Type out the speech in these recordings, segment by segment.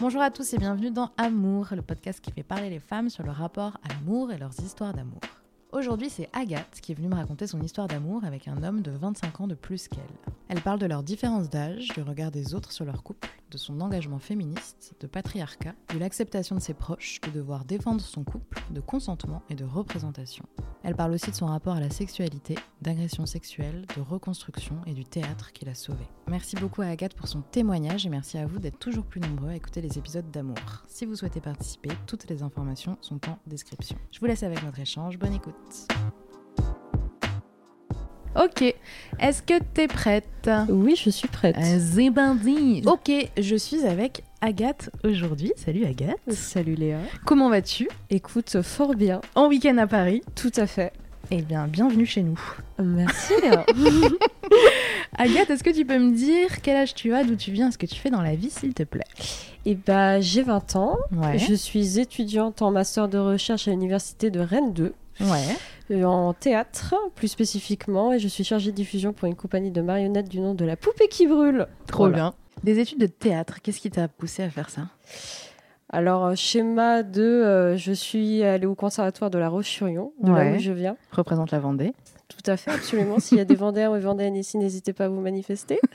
Bonjour à tous et bienvenue dans Amour, le podcast qui fait parler les femmes sur le rapport à l'amour et leurs histoires d'amour. Aujourd'hui, c'est Agathe qui est venue me raconter son histoire d'amour avec un homme de 25 ans de plus qu'elle. Elle parle de leur différence d'âge, du regard des autres sur leur couple, de son engagement féministe, de patriarcat, de l'acceptation de ses proches, de devoir défendre son couple, de consentement et de représentation. Elle parle aussi de son rapport à la sexualité, d'agression sexuelle, de reconstruction et du théâtre qui l'a sauvée. Merci beaucoup à Agathe pour son témoignage et merci à vous d'être toujours plus nombreux à écouter les épisodes d'amour. Si vous souhaitez participer, toutes les informations sont en description. Je vous laisse avec notre échange, bonne écoute. Ok, est-ce que t'es prête? Oui, je suis prête. Zébandi. Ok, je suis avec Agathe aujourd'hui. Salut Agathe. Salut Léa. Comment vas-tu? Écoute, fort bien. En week-end à Paris Tout à fait. Eh bien, bienvenue chez nous. Merci Léa. Agathe, est-ce que tu peux me dire quel âge tu as, d'où tu viens, ce que tu fais dans la vie, s'il te plaît? Eh bah, j'ai 20 ans. Ouais. Je suis étudiante en master de recherche à l'université de Rennes 2. Ouais. euh, En théâtre, plus spécifiquement, et je suis chargée de diffusion pour une compagnie de marionnettes du nom de La Poupée qui brûle. Trop Voilà. bien. Des études de théâtre, qu'est-ce qui t'a poussé à faire ça? Alors, euh, schéma 2, euh, je suis allée au conservatoire de La Roche-sur-Yon, de là Ouais. où je viens. Représente la Vendée. Tout à fait, absolument. S'il y a des Vendéens ou des Vendéennes ici, n'hésitez pas à vous manifester.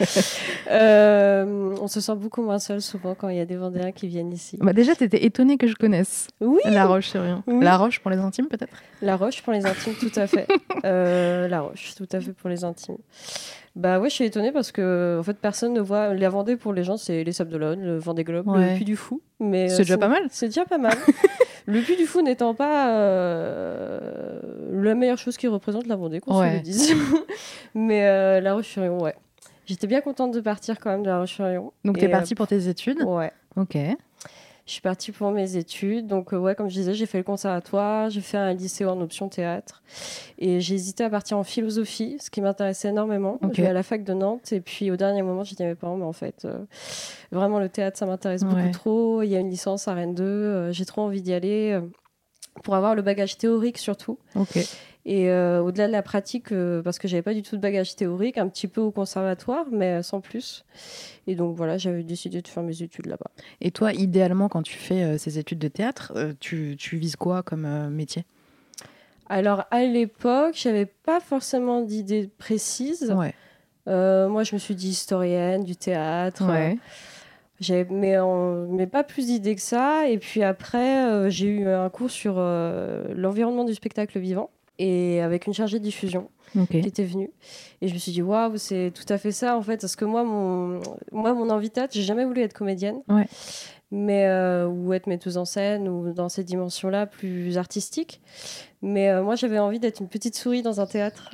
Euh, on se sent beaucoup moins seul souvent quand il y a des Vendéens qui viennent ici. Bah déjà, t'étais étonnée que je connaisse Oui, La Roche-sur-Yon. Oui. La Roche pour les intimes, peut-être? La roche pour les intimes, tout à fait. Euh, la roche, tout à fait pour les intimes. Bah ouais, je suis étonnée parce que en fait personne ne voit la Vendée pour les gens, c'est les Sables d'Olonne, le Vendée Globe, Ouais. le Puy du Fou. Mais C'est euh, déjà pas mal. C'est déjà pas mal. le Puy du Fou n'étant pas euh, la meilleure chose qui représente la Vendée, qu'on se Ouais. le dise. Mais euh, la Roche-sur-Yon, ouais. J'étais bien contente de partir quand même de la Roche-sur-Yon. Donc, t'es euh, partie pour tes études Ouais. Ok. Je suis partie pour mes études. Donc, euh, ouais, comme je disais, j'ai fait le conservatoire, j'ai fait un lycée en option théâtre. Et j'ai hésité à partir en philosophie, ce qui m'intéressait énormément. Ok. Je vais à la fac de Nantes. Et puis, au dernier moment, j'ai dit à mes parents, mais en fait, euh, vraiment, le théâtre, ça m'intéresse Ouais. beaucoup trop. Il y a une licence à Rennes 2. euh, j'ai trop envie d'y aller. pour avoir le bagage théorique surtout. Ok. Et euh, au-delà de la pratique, euh, parce que j'avais pas du tout de bagage théorique, un petit peu au conservatoire, mais sans plus. Et donc voilà, j'avais décidé de faire mes études là-bas. Et toi, idéalement, quand tu fais euh, ces études de théâtre, euh, tu, tu vises quoi comme métier? Alors à l'époque, j'avais pas forcément d'idée précise. Ouais. Moi, je me suis dit historienne du théâtre. J'avais, mais, en- mais pas plus d'idées que ça. Et puis après, j'ai eu un cours sur l'environnement du spectacle vivant et avec une chargée de diffusion qui était venue. Et je me suis dit, waouh, c'est tout à fait ça en fait. Parce que moi, mon, moi, mon envie de j'ai jamais voulu être comédienne. Ouais. Mais, euh, ou être metteuse en scène ou dans ces dimensions-là plus artistiques. Mais euh, moi, j'avais envie d'être une petite souris dans un théâtre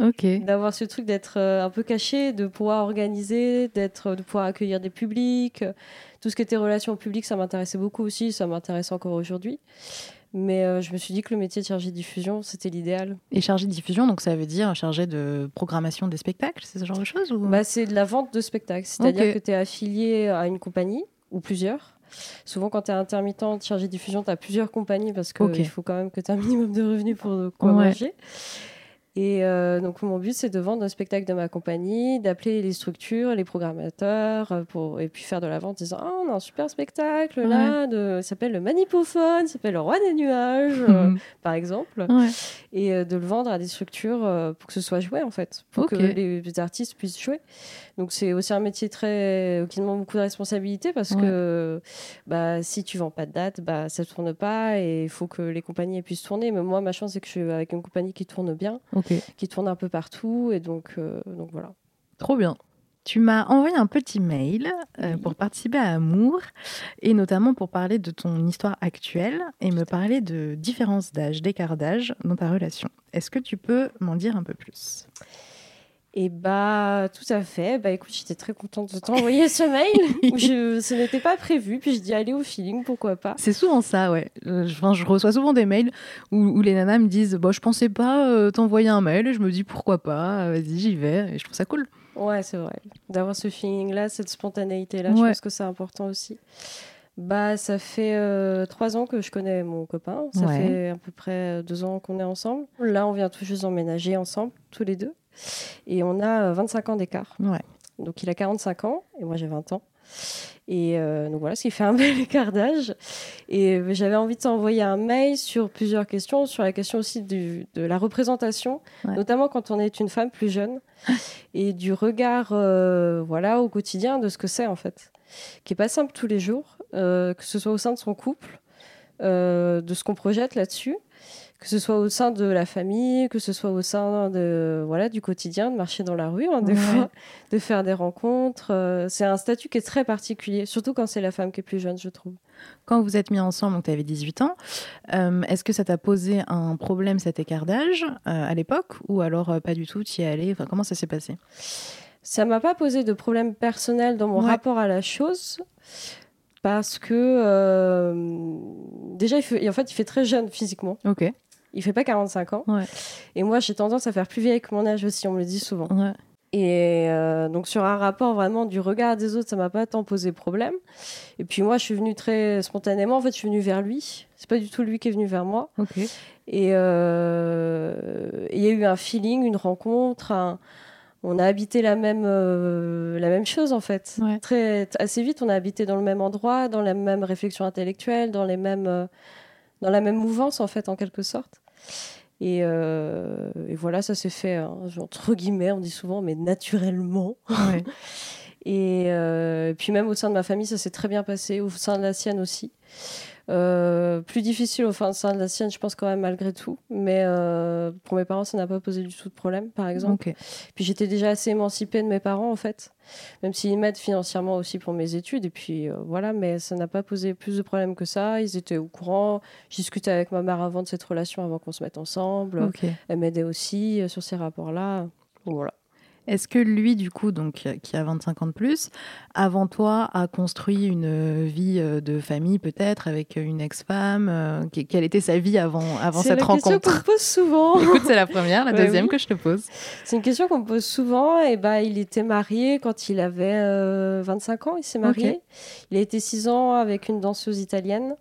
d'avoir ce truc d'être euh, un peu caché, de pouvoir organiser, d'être, de pouvoir accueillir des publics. Tout ce qui était relations publiques, ça m'intéressait beaucoup aussi, ça m'intéresse encore aujourd'hui. Mais euh, je me suis dit que le métier de chargé de diffusion, c'était l'idéal. Et chargé de diffusion, donc ça veut dire chargé de programmation des spectacles, c'est ce genre de choses ou... Bah, c'est de la vente de spectacles, c'est-à-dire que tu es affilié à une compagnie ou plusieurs. Souvent, quand tu es intermittent chargé de diffusion, tu as plusieurs compagnies parce qu'il faut quand même que tu aies un minimum de revenus pour quoi Ouais. manger. Et euh, donc, mon but, c'est de vendre un spectacle de ma compagnie, d'appeler les structures, les programmateurs, euh, pour, et puis faire de la vente en disant Ah, on a un super spectacle là, de, ça s'appelle le Manipophone, ça s'appelle le Roi des Nuages, euh, Mhm. par exemple. Ouais. Et euh, de le vendre à des structures euh, pour que ce soit joué, en fait, pour que les, les artistes puissent jouer. Donc, c'est aussi un métier très, qui demande beaucoup de responsabilité parce Ouais. que bah, si tu vends pas de date, bah, ça tourne pas et il faut que les compagnies puissent tourner. Mais moi, ma chance, c'est que je suis avec une compagnie qui tourne bien qui tourne un peu partout. Et donc, euh, donc voilà. Trop bien. Tu m'as envoyé un petit mail euh, Oui. pour participer à Amour et notamment pour parler de ton histoire actuelle et me parler de différence d'âge, d'écart d'âge dans ta relation. Est-ce que tu peux m'en dire un peu plus? Et bah, tout à fait. Bah, écoute, j'étais très contente de t'envoyer ce mail. je, ce n'était pas prévu. Puis je dis, allez au feeling, pourquoi pas. C'est souvent ça, ouais. Euh, je, enfin, je reçois souvent des mails où, les nanas me disent, bah, je pensais pas euh, t'envoyer un mail. Et je me dis, pourquoi pas, vas-y, j'y vais. Et je trouve ça cool. Ouais, c'est vrai. D'avoir ce feeling-là, cette spontanéité-là, je pense que c'est important aussi. Bah, ça fait euh, trois ans que je connais mon copain. Ça fait à peu près deux ans qu'on est ensemble. Là, on vient tout juste emménager ensemble, tous les deux. Et on a 25 euh, ans d'écart. Donc il a 45 ans et moi j'ai 20 ans. Et euh, donc voilà, ce qui fait un bel écart d'âge. Et euh, j'avais envie de t'envoyer un mail sur plusieurs questions, sur la question aussi de la représentation, notamment quand on est une femme plus jeune, et du regard voilà, au quotidien de ce que c'est en fait, qui est pas simple tous les jours, que ce soit au sein de son couple, de ce qu'on projette là-dessus que ce soit au sein de la famille, que ce soit au sein de, voilà, du quotidien, de marcher dans la rue, hein, des fois, de faire des rencontres. Euh, c'est un statut qui est très particulier, surtout quand c'est la femme qui est plus jeune, je trouve. Quand vous êtes mis ensemble, donc tu avais 18 ans, euh, est-ce que ça t'a posé un problème cet écart d'âge euh, à l'époque ou alors pas du tout, tu y es allé enfin, Comment ça s'est passé? Ça m'a pas posé de problème personnel dans mon rapport à la chose parce que déjà il fait, en fait il fait très jeune physiquement. Ok. Il fait pas 45 ans. Et moi, j'ai tendance à faire plus vieille que mon âge aussi, on me le dit souvent. Et euh, donc sur un rapport vraiment du regard des autres, ça m'a pas tant posé problème. Et puis moi, je suis venue très spontanément. En fait, je suis venue vers lui. C'est pas du tout lui qui est venu vers moi. Euh, et il y a eu un feeling, une rencontre. On a habité la même euh, la même chose en fait. Très assez vite, on a habité dans le même endroit, dans la même réflexion intellectuelle, dans les mêmes dans la même mouvance en fait en quelque sorte. Et, euh, voilà, ça s'est fait hein, entre guillemets, on dit souvent, mais naturellement. Euh, et puis même au sein de ma famille, ça s'est très bien passé, au sein de la sienne aussi. Euh, plus difficile au sein de la sienne, je pense quand même malgré tout. Mais euh, pour mes parents, ça n'a pas posé du tout de problème, par exemple. Puis j'étais déjà assez émancipée de mes parents, en fait, même s'ils m'aident financièrement aussi pour mes études. Et puis euh, voilà, mais ça n'a pas posé plus de problèmes que ça. Ils étaient au courant. J'ai discuté avec ma mère avant de cette relation, avant qu'on se mette ensemble. Elle m'aidait aussi sur ces rapports-là. Voilà. Est-ce que lui, du coup, donc, qui a 25 ans de plus, avant toi, a construit une vie euh, de famille, peut-être, avec une ex-femme euh, Quelle était sa vie avant, avant cette rencontre C'est une question qu'on pose souvent. Écoute, c'est la première, la deuxième que je te pose. C'est une question qu'on me pose souvent. Et bah, il était marié quand il avait 25 euh, ans, il s'est marié. Il a été 6 ans avec une danseuse italienne.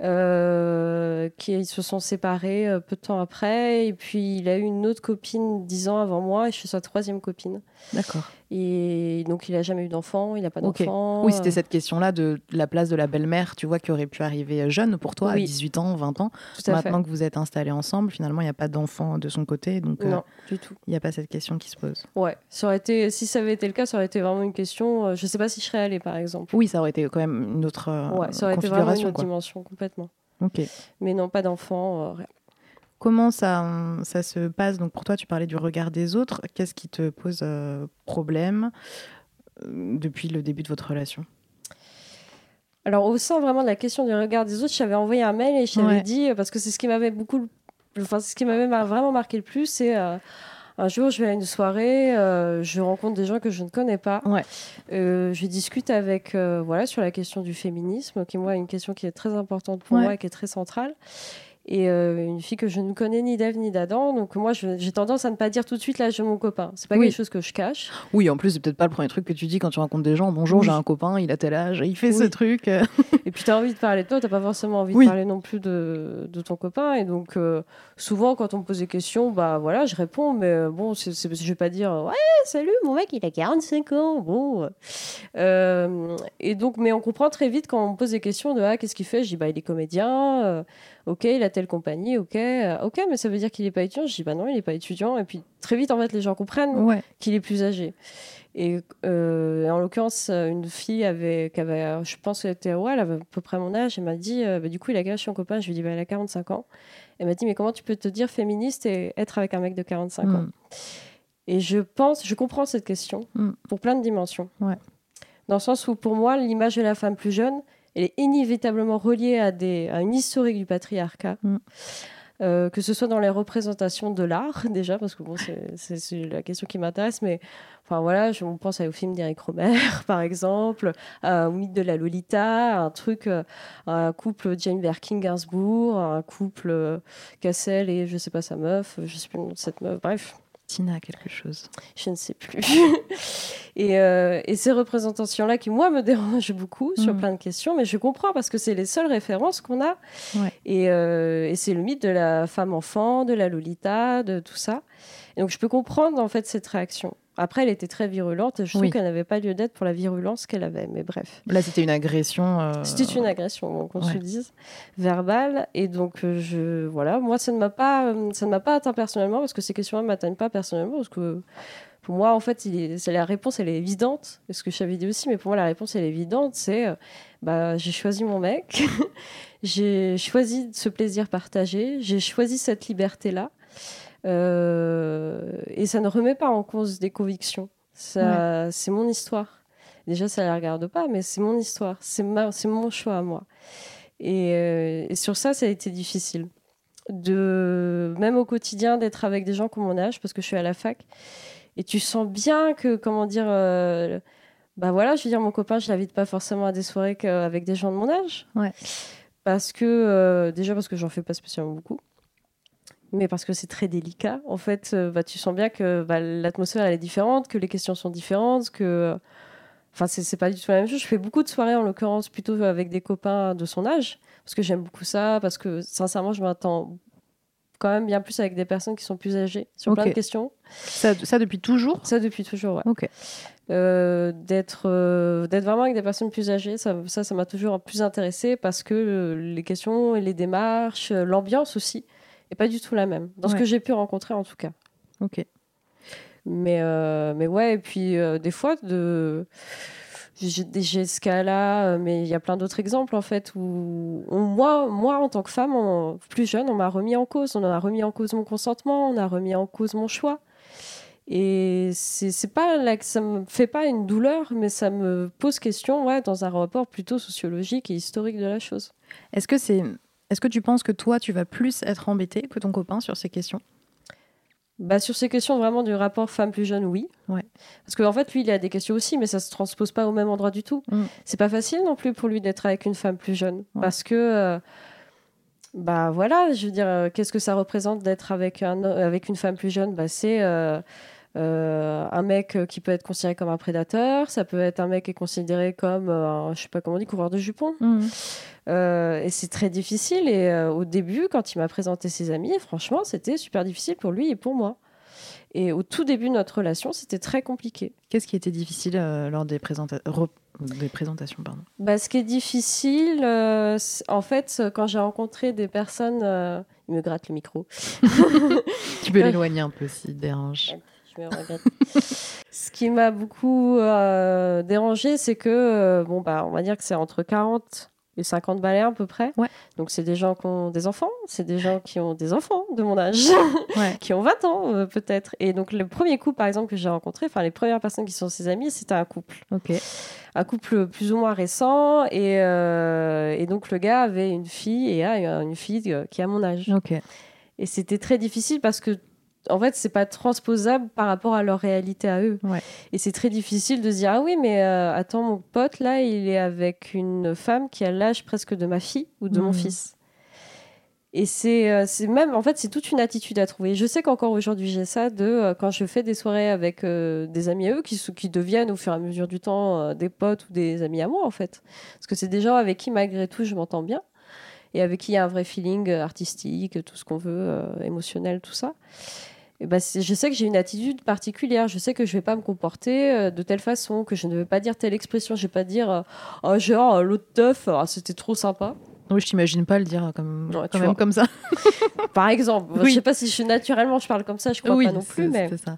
Euh, qui se sont séparés euh, peu de temps après. Et puis il a eu une autre copine dix ans avant moi et je suis sa troisième copine. D'accord. Et donc, il n'a jamais eu d'enfant, il n'a pas d'enfant. Oui, c'était cette question-là de la place de la belle-mère, tu vois, qui aurait pu arriver jeune pour toi, à 18 ans, 20 ans. Maintenant que vous êtes installés ensemble, finalement, il n'y a pas d'enfant de son côté. Donc, euh, non, du tout. Il n'y a pas cette question qui se pose. Ouais, ça aurait été, si ça avait été le cas, ça aurait été vraiment une question. Euh, je ne sais pas si je serais allée, par exemple. Oui, ça aurait été quand même une autre euh, ouais, ça aurait été vraiment une autre dimension, complètement. Ok. Mais non, pas d'enfant, rien. Comment ça, ça se passe? Donc pour toi, tu parlais du regard des autres. Qu'est-ce qui te pose euh, problème euh, depuis le début de votre relation? Alors au sein vraiment de la question du regard des autres, j'avais envoyé un mail et je t'avais dit parce que c'est ce qui m'avait beaucoup, enfin ce qui m'avait vraiment marqué le plus, c'est euh, un jour, je vais à une soirée, je rencontre des gens que je ne connais pas. Ouais. je discute avec, voilà, sur la question du féminisme, qui moi est une question qui est très importante pour moi et qui est très centrale et euh, une fille que je ne connais ni d'Ève ni d'Adam. Donc moi, j'ai tendance à ne pas dire tout de suite là, j'ai mon copain. C'est pas quelque chose que je cache. Oui, en plus, c'est peut-être pas le premier truc que tu dis quand tu rencontres des gens. Bonjour, j'ai un copain, il a tel âge, il fait ce truc. et puis tu as envie de parler de toi, tu pas forcément envie de parler non plus de, de ton copain. Et donc euh, souvent, quand on me pose des questions, bah voilà, je réponds, mais euh, bon, c'est, je vais pas dire ouais, salut, mon mec, il a 45 ans. Bon. et donc, mais on comprend très vite quand on me pose des questions de ah, qu'est-ce qu'il fait? Je dis bah il est comédien ok, il a telle compagnie, ok, euh, ok, mais ça veut dire qu'il n'est pas étudiant. Je dis, bah non, il n'est pas étudiant. Et puis très vite, en fait, les gens comprennent qu'il est plus âgé. Et euh, en l'occurrence, une fille avait, qui avait, je pense qu'elle était, ouais, elle avait à peu près mon âge, elle m'a dit, euh, bah, du coup, il a gâché son copain. Je lui ai dit, bah, elle a 45 ans. Elle m'a dit, mais comment tu peux te dire féministe et être avec un mec de 45 ans? Mm. Et je pense, je comprends cette question mm. pour plein de dimensions. Dans le sens où, pour moi, l'image de la femme plus jeune, elle est inévitablement reliée à, des, à une historique du patriarcat. Mm. Euh, que ce soit dans les représentations de l'art déjà parce que bon c'est la question qui m'intéresse mais enfin voilà je pense au film d'Eric Romer par exemple au mythe de la Lolita un truc euh, un couple Jane Birkin Gainsbourg un couple Cassel et je sais pas sa meuf je sais plus le nom de cette meuf bref Tina quelque chose. Je ne sais plus. et, euh, et, ces représentations-là qui, moi, me dérangent beaucoup sur mm. plein de questions, mais je comprends parce que c'est les seules références qu'on a. Et, euh, et c'est le mythe de la femme-enfant, de la Lolita, de tout ça. Et donc, je peux comprendre, en fait, cette réaction. Après, elle était très virulente et je trouve qu'elle n'avait pas lieu d'être pour la virulence qu'elle avait. Mais bref. Là, c'était une agression. Euh, c'était une agression, qu'on se dise, verbale. Et donc, euh, je, voilà, moi, ça ne m'a pas, euh, ça ne m'a pas atteint personnellement parce que ces questions-là ne m'atteignent pas personnellement parce que pour moi, en fait, il la réponse, elle est évidente. Ce que je t'avais dit aussi, mais pour moi, la réponse, elle est évidente. C'est, bah, j'ai choisi mon mec, j'ai choisi ce plaisir partagé, j'ai choisi cette liberté-là. Euh, et ça ne remet pas en cause des convictions. Ça, C'est mon histoire. Déjà, ça ne la regarde pas, mais c'est mon histoire. C'est mon choix à moi. Euh, et, sur ça, ça a été difficile. De, même au quotidien, d'être avec des gens comme mon âge, parce que je suis à la fac. Et tu sens bien que, comment dire, euh, bah voilà, je veux dire, mon copain, je l'invite pas forcément à des soirées avec des gens de mon âge. Ouais. Parce que, déjà, parce que j'en fais pas spécialement beaucoup mais parce que c'est très délicat. En fait, euh, bah, tu sens bien que bah, l'atmosphère elle est différente, que les questions sont différentes, que. Enfin, c'est pas du tout la même chose. Je fais beaucoup de soirées, en l'occurrence, plutôt avec des copains de son âge, parce que j'aime beaucoup ça, parce que sincèrement, je m'attends quand même bien plus avec des personnes qui sont plus âgées sur plein de questions. Ça, ça, depuis toujours? Ça depuis toujours, ouais. Ok. Euh, d'être euh, d'être vraiment avec des personnes plus âgées, ça ça ça m'a toujours plus intéressé parce que les questions et les démarches, l'ambiance aussi et pas du tout la même, dans ce que j'ai pu rencontrer en tout cas. Ok. Mais, euh, mais ouais, et puis euh, des fois, de... j'ai ce cas-là, euh, mais il y a plein d'autres exemples en fait où moi, moi, en tant que femme, plus jeune, on m'a remis en cause. On a remis en cause mon consentement, on a remis en cause mon choix. Et c'est pas là que ça me fait pas une douleur, mais ça me pose question ouais, dans un rapport plutôt sociologique et historique de la chose. Est-ce que c'est est-ce que tu penses que toi, tu vas plus être embêté que ton copain sur ces questions? Bah, sur ces questions vraiment du rapport femme plus jeune, oui. Ouais. Parce qu'en fait, lui, il a des questions aussi, mais ça se transpose pas au même endroit du tout. Mm. C'est pas facile non plus pour lui d'être avec une femme plus jeune. Parce que, euh, bah voilà, je veux dire, euh, qu'est-ce que ça représente d'être avec, un, avec une femme plus jeune? Bah, C'est. Euh, euh, un mec euh, qui peut être considéré comme un prédateur, ça peut être un mec qui est considéré comme, un, je sais pas comment on dit, coureur de jupons. Mhm. Euh, et c'est très difficile. Et au début, quand il m'a présenté ses amis, franchement, c'était super difficile pour lui et pour moi. Et au tout début de notre relation, c'était très compliqué. Qu'est-ce qui était difficile lors des, des présentations pardon? Bah, Ce qui est difficile, en fait, quand j'ai rencontré des personnes... il me gratte le micro. tu peux l'éloigner un peu s'il dérange. Ce qui m'a beaucoup euh, dérangé, c'est que, euh, bon, bah, on va dire que c'est entre 40 et 50 balais à peu près. Ouais. Donc, c'est des gens qui ont des enfants, c'est des gens qui ont des enfants de mon âge, qui ont 20 ans euh, peut-être. Et donc, le premier couple, par exemple, que j'ai rencontré, enfin, les premières personnes qui sont ses amis, c'était un couple. Ok. Un couple plus ou moins récent. Et, et, donc, le gars avait une fille et a une fille qui a mon âge. Ok. Et c'était très difficile parce que en fait, c'est pas transposable par rapport à leur réalité à eux. Et c'est très difficile de se dire ah oui, mais euh, attends, mon pote là, il est avec une femme qui a l'âge presque de ma fille ou de mon mhm. fils. Et euh, c'est même, en fait, c'est toute une attitude à trouver. Je sais qu'encore aujourd'hui, j'ai ça de euh, quand je fais des soirées avec des amis à eux qui, qui deviennent au fur et à mesure du temps des potes ou des amis à moi, en fait. Parce que c'est des gens avec qui, malgré tout, je m'entends bien et avec qui il y a un vrai feeling artistique, tout ce qu'on veut, émotionnel, tout ça. Bah, je sais que j'ai une attitude particulière. Je sais que je vais pas me comporter euh, de telle façon, que je ne vais pas dire telle expression. Je vais pas dire euh, oh, genre euh, l'autre teuf, ah, c'était trop sympa. Oui, je t'imagine pas le dire comme, quand même comme ça. Par exemple, oui. je sais pas si je naturellement je parle comme ça, je crois pas non plus, mais. Ça.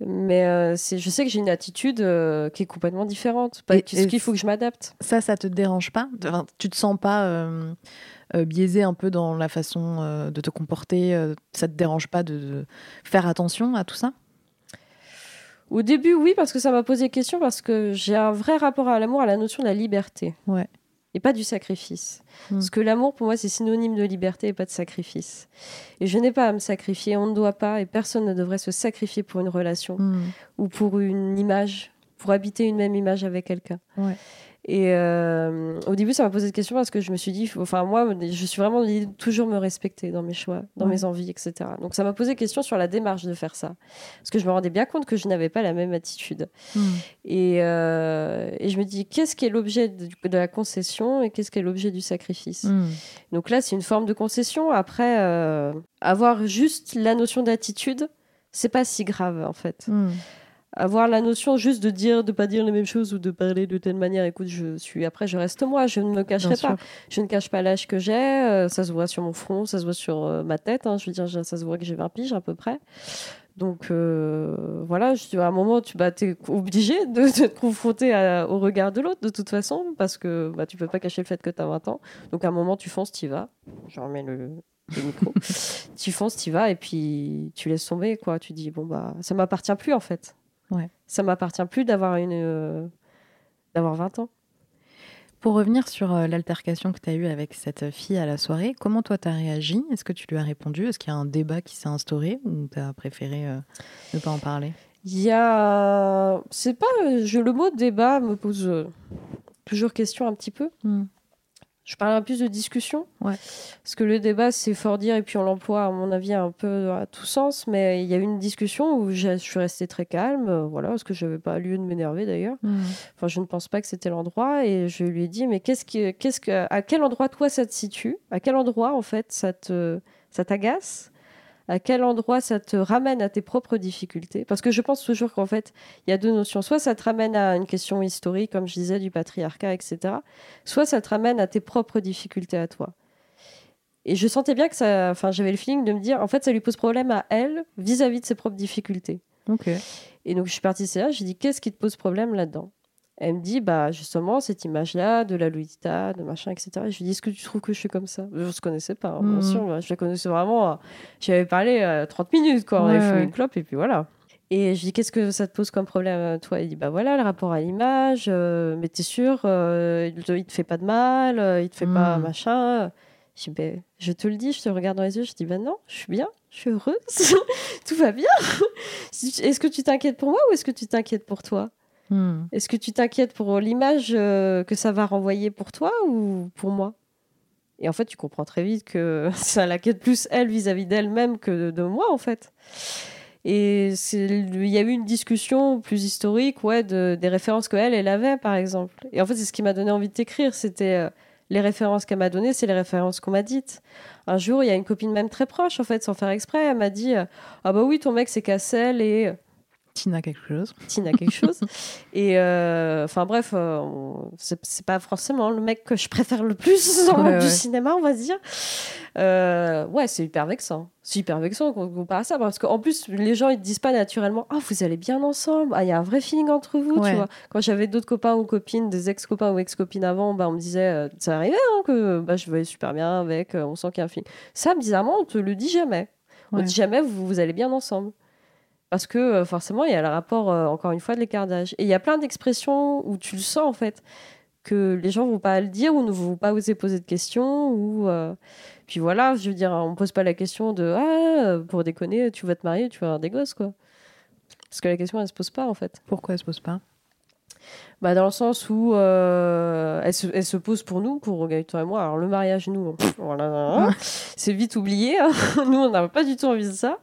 Mais c'est, je sais que j'ai une attitude qui est complètement différente. Parce qu'il faut que je m'adapte. Ça, ça te dérange pas? Tu te sens pas biaisé un peu dans la façon euh, de te comporter euh, Ça te dérange pas de, faire attention à tout ça? Au début, oui, parce que ça m'a posé question, parce que j'ai un vrai rapport à l'amour, à la notion de la liberté. Ouais. et pas du sacrifice. Mm. Parce que l'amour, pour moi, c'est synonyme de liberté et pas de sacrifice. Et je n'ai pas à me sacrifier, on ne doit pas, et personne ne devrait se sacrifier pour une relation Mm. ou pour une image, pour habiter une même image avec quelqu'un. Ouais. Et euh, au début, ça m'a posé cette question parce que je me suis dit, faut- enfin moi, je suis vraiment de toujours me respecter dans mes choix, dans Ouais. mes envies, etc. Donc ça m'a posé question sur la démarche de faire ça, parce que je me rendais bien compte que je n'avais pas la même attitude. Mm. Et, euh, et je me dis, qu'est-ce qui est l'objet de, de la concession et qu'est-ce qui est l'objet du sacrifice? Mm. Donc là, c'est une forme de concession. Après, euh, avoir juste la notion d'attitude, c'est pas si grave en fait Mm. Avoir la notion juste de dire de pas dire les mêmes choses ou de parler de telle manière. Écoute je suis après je reste moi je ne me cacherai Bien pas. sûr. je ne cache pas l'âge que j'ai euh, ça se voit sur mon front ça se voit sur euh, ma tête hein, je veux dire ça se voit que j'ai 20 piges à peu près. Donc euh, voilà je dis, à un moment tu bah, es obligé de, de te confronter à- au regard de l'autre de toute façon parce que bah, tu peux pas cacher le fait que tu as 20 ans. Donc à un moment tu fonces tu vas. Je remets le, le micro. Tu fonces tu vas et puis tu laisses tomber quoi. Tu dis bon bah ça m'appartient plus en fait Ouais. ça m'appartient plus d'avoir une euh, d'avoir 20 ans. Pour revenir sur euh, l'altercation que tu as eue avec cette fille à la soirée, comment toi tu as réagi? Est-ce que tu lui as répondu? Est-ce qu'il y a un débat qui s'est instauré ou tu as préféré euh, ne pas en parler? Il y a c'est pas je, le mot débat me pose toujours question un petit peu. Mm. Je parle un peu plus de discussion Ouais. parce que le débat c'est fort dire et puis on l'emploie à mon avis un peu à tout sens mais il y a eu une discussion où je suis restée très calme euh, voilà parce que je n'avais pas lieu de m'énerver d'ailleurs. Enfin, je ne pense pas que c'était l'endroit. Et je lui ai dit, mais qu'est-ce que, qu'est-ce que, à quel endroit toi ça te situe? À quel endroit en fait ça te, ça t'agace? À quel endroit ça te ramène à tes propres difficultés? Parce que je pense toujours qu'en fait, il y a deux notions. Soit ça te ramène à une question historique, comme je disais, du patriarcat, etc. Soit ça te ramène à tes propres difficultés à toi. Et je sentais bien que ça, enfin, j'avais le feeling de me dire, en fait, ça lui pose problème à elle vis-à-vis de ses propres difficultés. Ok. Et donc, je suis partie de là, j'ai dit, qu'est-ce qui te pose problème là-dedans? Elle me dit, bah, justement, cette image-là, de la Lolita, de machin, etc. Et je lui dis, est-ce que tu trouves que je suis comme ça? Je ne connaissais pas, hein, bien Mhm. sûr. moi, Je la connaissais vraiment. euh, J'avais parlé euh, 30 minutes, quoi. On Ouais, avait ouais. une clope, et puis voilà. Et je lui dis, qu'est-ce que ça te pose comme problème, euh, toi? Il dit, bah voilà, le rapport à l'image, euh, mais t'es sûr, euh, il, te, il te fait pas de mal, euh, il te fait pas Mhm. machin? Je dis, ben, je te le dis, je te regarde dans les yeux, je dis, ben non, je suis bien, je suis heureuse, tout va bien. Est-ce que tu t'inquiètes pour moi ou est-ce que tu t'inquiètes pour toi? Mm. Est-ce que tu t'inquiètes pour l'image euh, que ça va renvoyer pour toi ou pour moi? Et en fait, tu comprends très vite que ça l'inquiète plus elle vis-à-vis d'elle-même que de, moi, en fait. Et il y a eu une discussion plus historique, ouais, de, des références qu'elle, elle avait, par exemple. Et en fait, c'est ce qui m'a donné envie de t'écrire. C'était euh, les références qu'elle m'a données, c'est les références qu'on m'a dites. Un jour, il y a une copine même très proche, en fait, sans faire exprès, elle m'a dit euh, Ah bah oui, ton mec, c'est Cassel et. Tina quelque chose. Tina quelque chose. Et euh, enfin bref, euh, c'est pas forcément le mec que je préfère le plus dans Ouais, du ouais. cinéma, on va dire. Euh, ouais, c'est hyper vexant. C'est hyper vexant qu'on compare à ça parce qu'en plus, les gens ils te disent pas naturellement Ah, vous allez bien ensemble, Ah, il y a un vrai feeling entre vous, Ouais. tu vois. Quand j'avais d'autres copains ou copines, des ex-copains ou ex-copines avant, bah, on me disait euh, Ça arrivait hein, que bah, je vais super bien avec, on sent qu'il y a un feeling. Ça, bizarrement, on te le dit jamais. On Ouais. dit jamais vous, vous allez bien ensemble. Parce que euh, forcément, il y a le rapport, euh, encore une fois, de l'écart d'âge. Et il y a plein d'expressions où tu le sens, en fait, que les gens vont pas le dire ou ne vont pas oser poser de questions. Ou, euh, Puis voilà, je veux dire, on pose pas la question de Ah, pour déconner, tu vas te marier, tu vas avoir des gosses, quoi. Parce que la question, elle se pose pas, en fait. Pourquoi elle se pose pas? Bah, dans le sens où elle, se, elle se pose pour nous, pour Gaëtan et moi. Alors, le mariage, nous, voilà, c'est vite oublié. hein. nous, on n'a pas du tout envie de ça.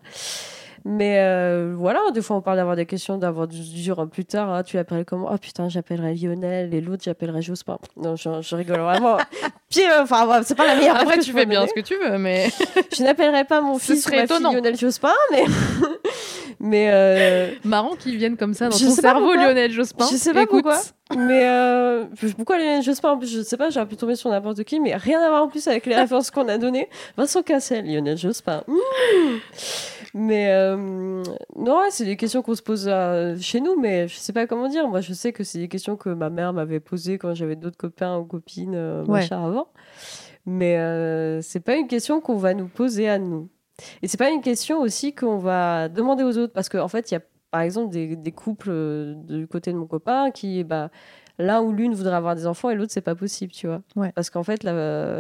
Mais euh, voilà, des fois, on parle d'avoir des questions, d'avoir du dur plus tard. ah, tu l'appelles comment? Ah putain, j'appellerai Lionel et l'autre, j'appellerai Jospin. Non, je, je rigole vraiment. Puis, enfin, c'est pas la meilleure. Après, tu fais bien donner. ce que tu veux, mais. Je n'appellerai pas mon fils ou serait ma fille. Lionel Jospin, mais. mais euh, Marrant qu'ils viennent comme ça dans Je ton cerveau, pourquoi. Lionel Jospin. Je sais pas Écoute, pourquoi. Mais euh, pourquoi les Jospin? En plus, je sais pas, j'aurais pu tomber sur n'importe qui, mais rien à voir en plus avec les références qu'on a données. Vincent Cassel, Lionel Jospin. Mmh. Mais euh, non, ouais, c'est des questions qu'on se pose euh, chez nous, mais je sais pas comment dire. Moi, je sais que c'est des questions que ma mère m'avait posées quand j'avais d'autres copains ou copines euh, Ouais. machin avant. Mais euh, c'est pas une question qu'on va nous poser à nous. Et c'est pas une question aussi qu'on va demander aux autres, parce qu'en fait, il y a par exemple, des, des couples du côté de mon copain qui, bah, l'un ou l'une voudrait avoir des enfants et l'autre, c'est pas possible, tu vois. Ouais. Parce qu'en fait, là,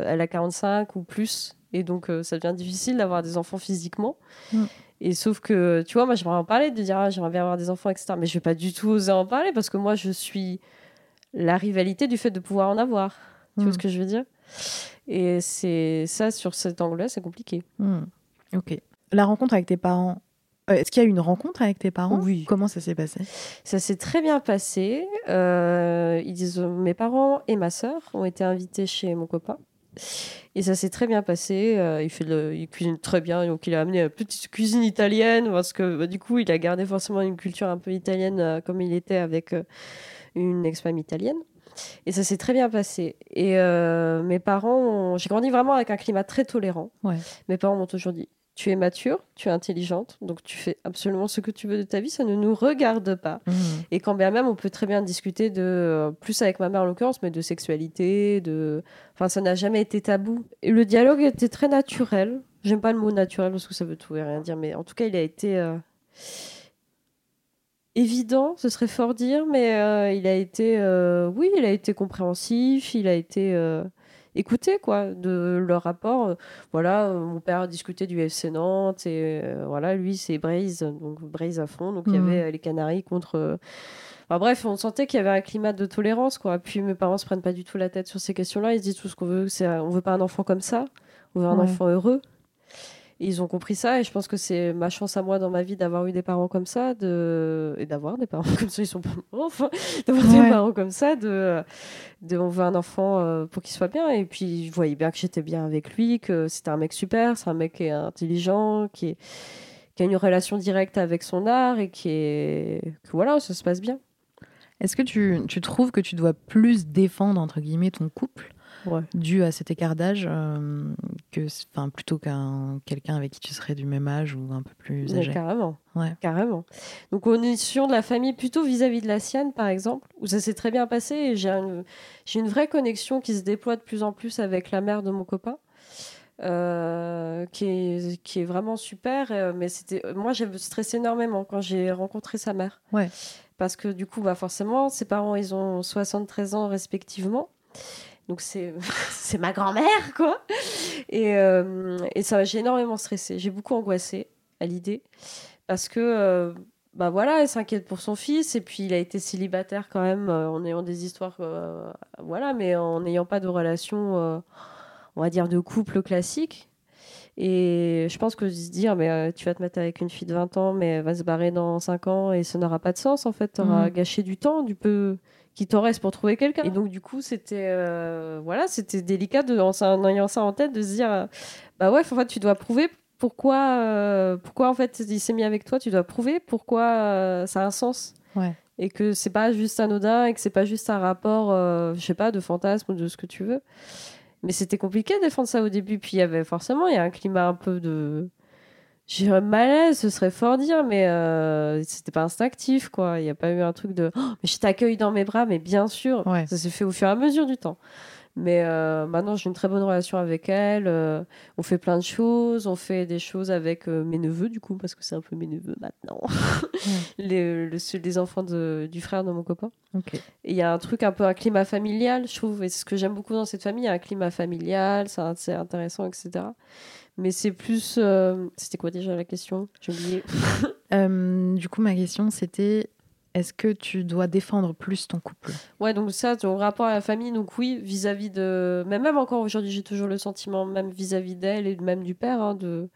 elle a 45 ou plus. Et donc, euh, ça devient difficile d'avoir des enfants physiquement. Mm. Et sauf que, tu vois, moi, j'aimerais en parler, de dire, ah, j'aimerais bien avoir des enfants, etc. Mais je vais pas du tout oser en parler parce que moi, je suis la rivalité du fait de pouvoir en avoir. Tu vois ce que je veux dire? Et c'est ça, sur cet angle-là, c'est compliqué. Hmm. Ok. La rencontre avec tes parents. euh, Est-ce qu'il y a eu une rencontre avec tes parents? Oui. Comment ça s'est passé? Ça s'est très bien passé. Euh, ils mes parents et ma sœur ont été invités chez mon copain. Et ça s'est très bien passé. Euh, il, fait le- il cuisine très bien. Donc, il a amené une petite cuisine italienne parce que bah, du coup, il a gardé forcément une culture un peu italienne euh, comme il était avec euh, une ex-femme italienne. Et ça s'est très bien passé. Et mes parents, ont- j'ai grandi vraiment avec un climat très tolérant. Ouais. Mes parents m'ont toujours dit Tu es mature, tu es intelligente, donc tu fais absolument ce que tu veux de ta vie, ça ne nous regarde pas. Hmm. Et quand bien même, on peut très bien discuter de, euh, plus avec ma mère en l'occurrence, mais de sexualité, de... Enfin, ça n'a jamais été tabou. Et le dialogue était très naturel. J'aime pas le mot naturel parce que ça veut tout et rien dire, mais en tout cas, il a été euh, évident, ce serait fort dire, mais euh, il a été, euh, oui, il a été compréhensif, il a été écouté, quoi, de leur rapport. Euh, Voilà, euh, mon père discutait du FC Nantes et euh, voilà, lui, c'est Braise, donc Braise à fond. Donc il y Mhm. avait les Canaries contre. Enfin, bref, on sentait qu'il y avait un climat de tolérance, quoi. Puis mes parents se prennent pas du tout la tête sur ces questions-là. Ils se disent tout ce qu'on veut, c'est on veut pas un enfant comme ça, on veut un Ouais. enfant heureux. Ils ont compris ça, et je pense que c'est ma chance à moi dans ma vie d'avoir eu des parents comme ça, de... et d'avoir des parents comme ça, ils sont pas enfin, d'avoir Ouais. des parents comme ça, de, de on veut un enfant euh, pour qu'il soit bien. Et puis, je voyais bien que j'étais bien avec lui, que c'était un mec super, c'est un mec qui est intelligent, qui, est... qui a une relation directe avec son art, et qui est. que voilà, ça se passe bien. Est-ce que tu, tu trouves que tu dois plus défendre, entre guillemets, ton couple Ouais. dû à cet écart d'âge euh, que, enfin, plutôt qu'un quelqu'un avec qui tu serais du même âge ou un peu plus âgé carrément. Ouais. Carrément. Donc, on est sur de la famille plutôt vis-à-vis de la sienne, par exemple, où ça s'est très bien passé. Et j'ai une, j'ai une vraie connexion qui se déploie de plus en plus avec la mère de mon copain. euh, qui, est, qui est vraiment super. euh, mais c'était, moi, j'ai stressé énormément quand j'ai rencontré sa mère. Ouais. Parce que du coup, bah, forcément, ses parents, ils ont 73 ans respectivement. Donc c'est ma grand-mère, quoi. Et, euh, et ça, j'ai énormément stressé. J'ai beaucoup angoissé à l'idée. Parce que, euh, bah voilà, elle s'inquiète pour son fils. Et puis, il a été célibataire quand même, euh, en ayant des histoires, euh, voilà, mais en n'ayant pas de relation, on va dire, de couple classique. Et je pense que se dire, mais tu vas te mettre avec une fille de 20 ans, mais elle va se barrer dans 5 ans et ça n'aura pas de sens, en fait. Tu auras Mhm. gâché du temps, du peu qui t'en reste pour trouver quelqu'un. Et donc, du coup, c'était euh, voilà, c'était délicat de, en, en ayant ça en tête de se dire, euh, bah ouais, en fait, tu dois prouver pourquoi, euh, pourquoi en fait, il s'est mis avec toi, tu dois prouver pourquoi euh, ça a un sens. Ouais. Et que c'est pas juste anodin et que c'est pas juste un rapport, je sais pas, de fantasme ou de ce que tu veux. Mais c'était compliqué de défendre ça au début. Puis il y avait forcément, il y a un climat un peu de. Je dirais malaise, ce serait fort dire, mais euh, c'était pas instinctif, quoi. Il n'y a pas eu un truc de. Oh, mais je t'accueille dans mes bras, mais bien sûr. Ouais. Ça s'est fait au fur et à mesure du temps. Mais euh, maintenant, j'ai une très bonne relation avec elle. euh, on fait plein de choses. On fait des choses avec euh, mes neveux, du coup, parce que c'est un peu mes neveux maintenant. les, le- les enfants de- du frère de mon copain. Il y a un truc un peu un climat familial, je trouve. Et c'est ce que j'aime beaucoup dans cette famille. Il y a un climat familial, un- c'est intéressant, etc. Mais c'est plus. euh, C'était quoi déjà la question? J'ai oublié. Euh, du coup, ma question, c'était est-ce que tu dois défendre plus ton couple? Ouais, donc ça, ton rapport à la famille, donc oui, vis-à-vis de. Mais même encore aujourd'hui, j'ai toujours le sentiment, même vis-à-vis d'elle et même du père, hein, de.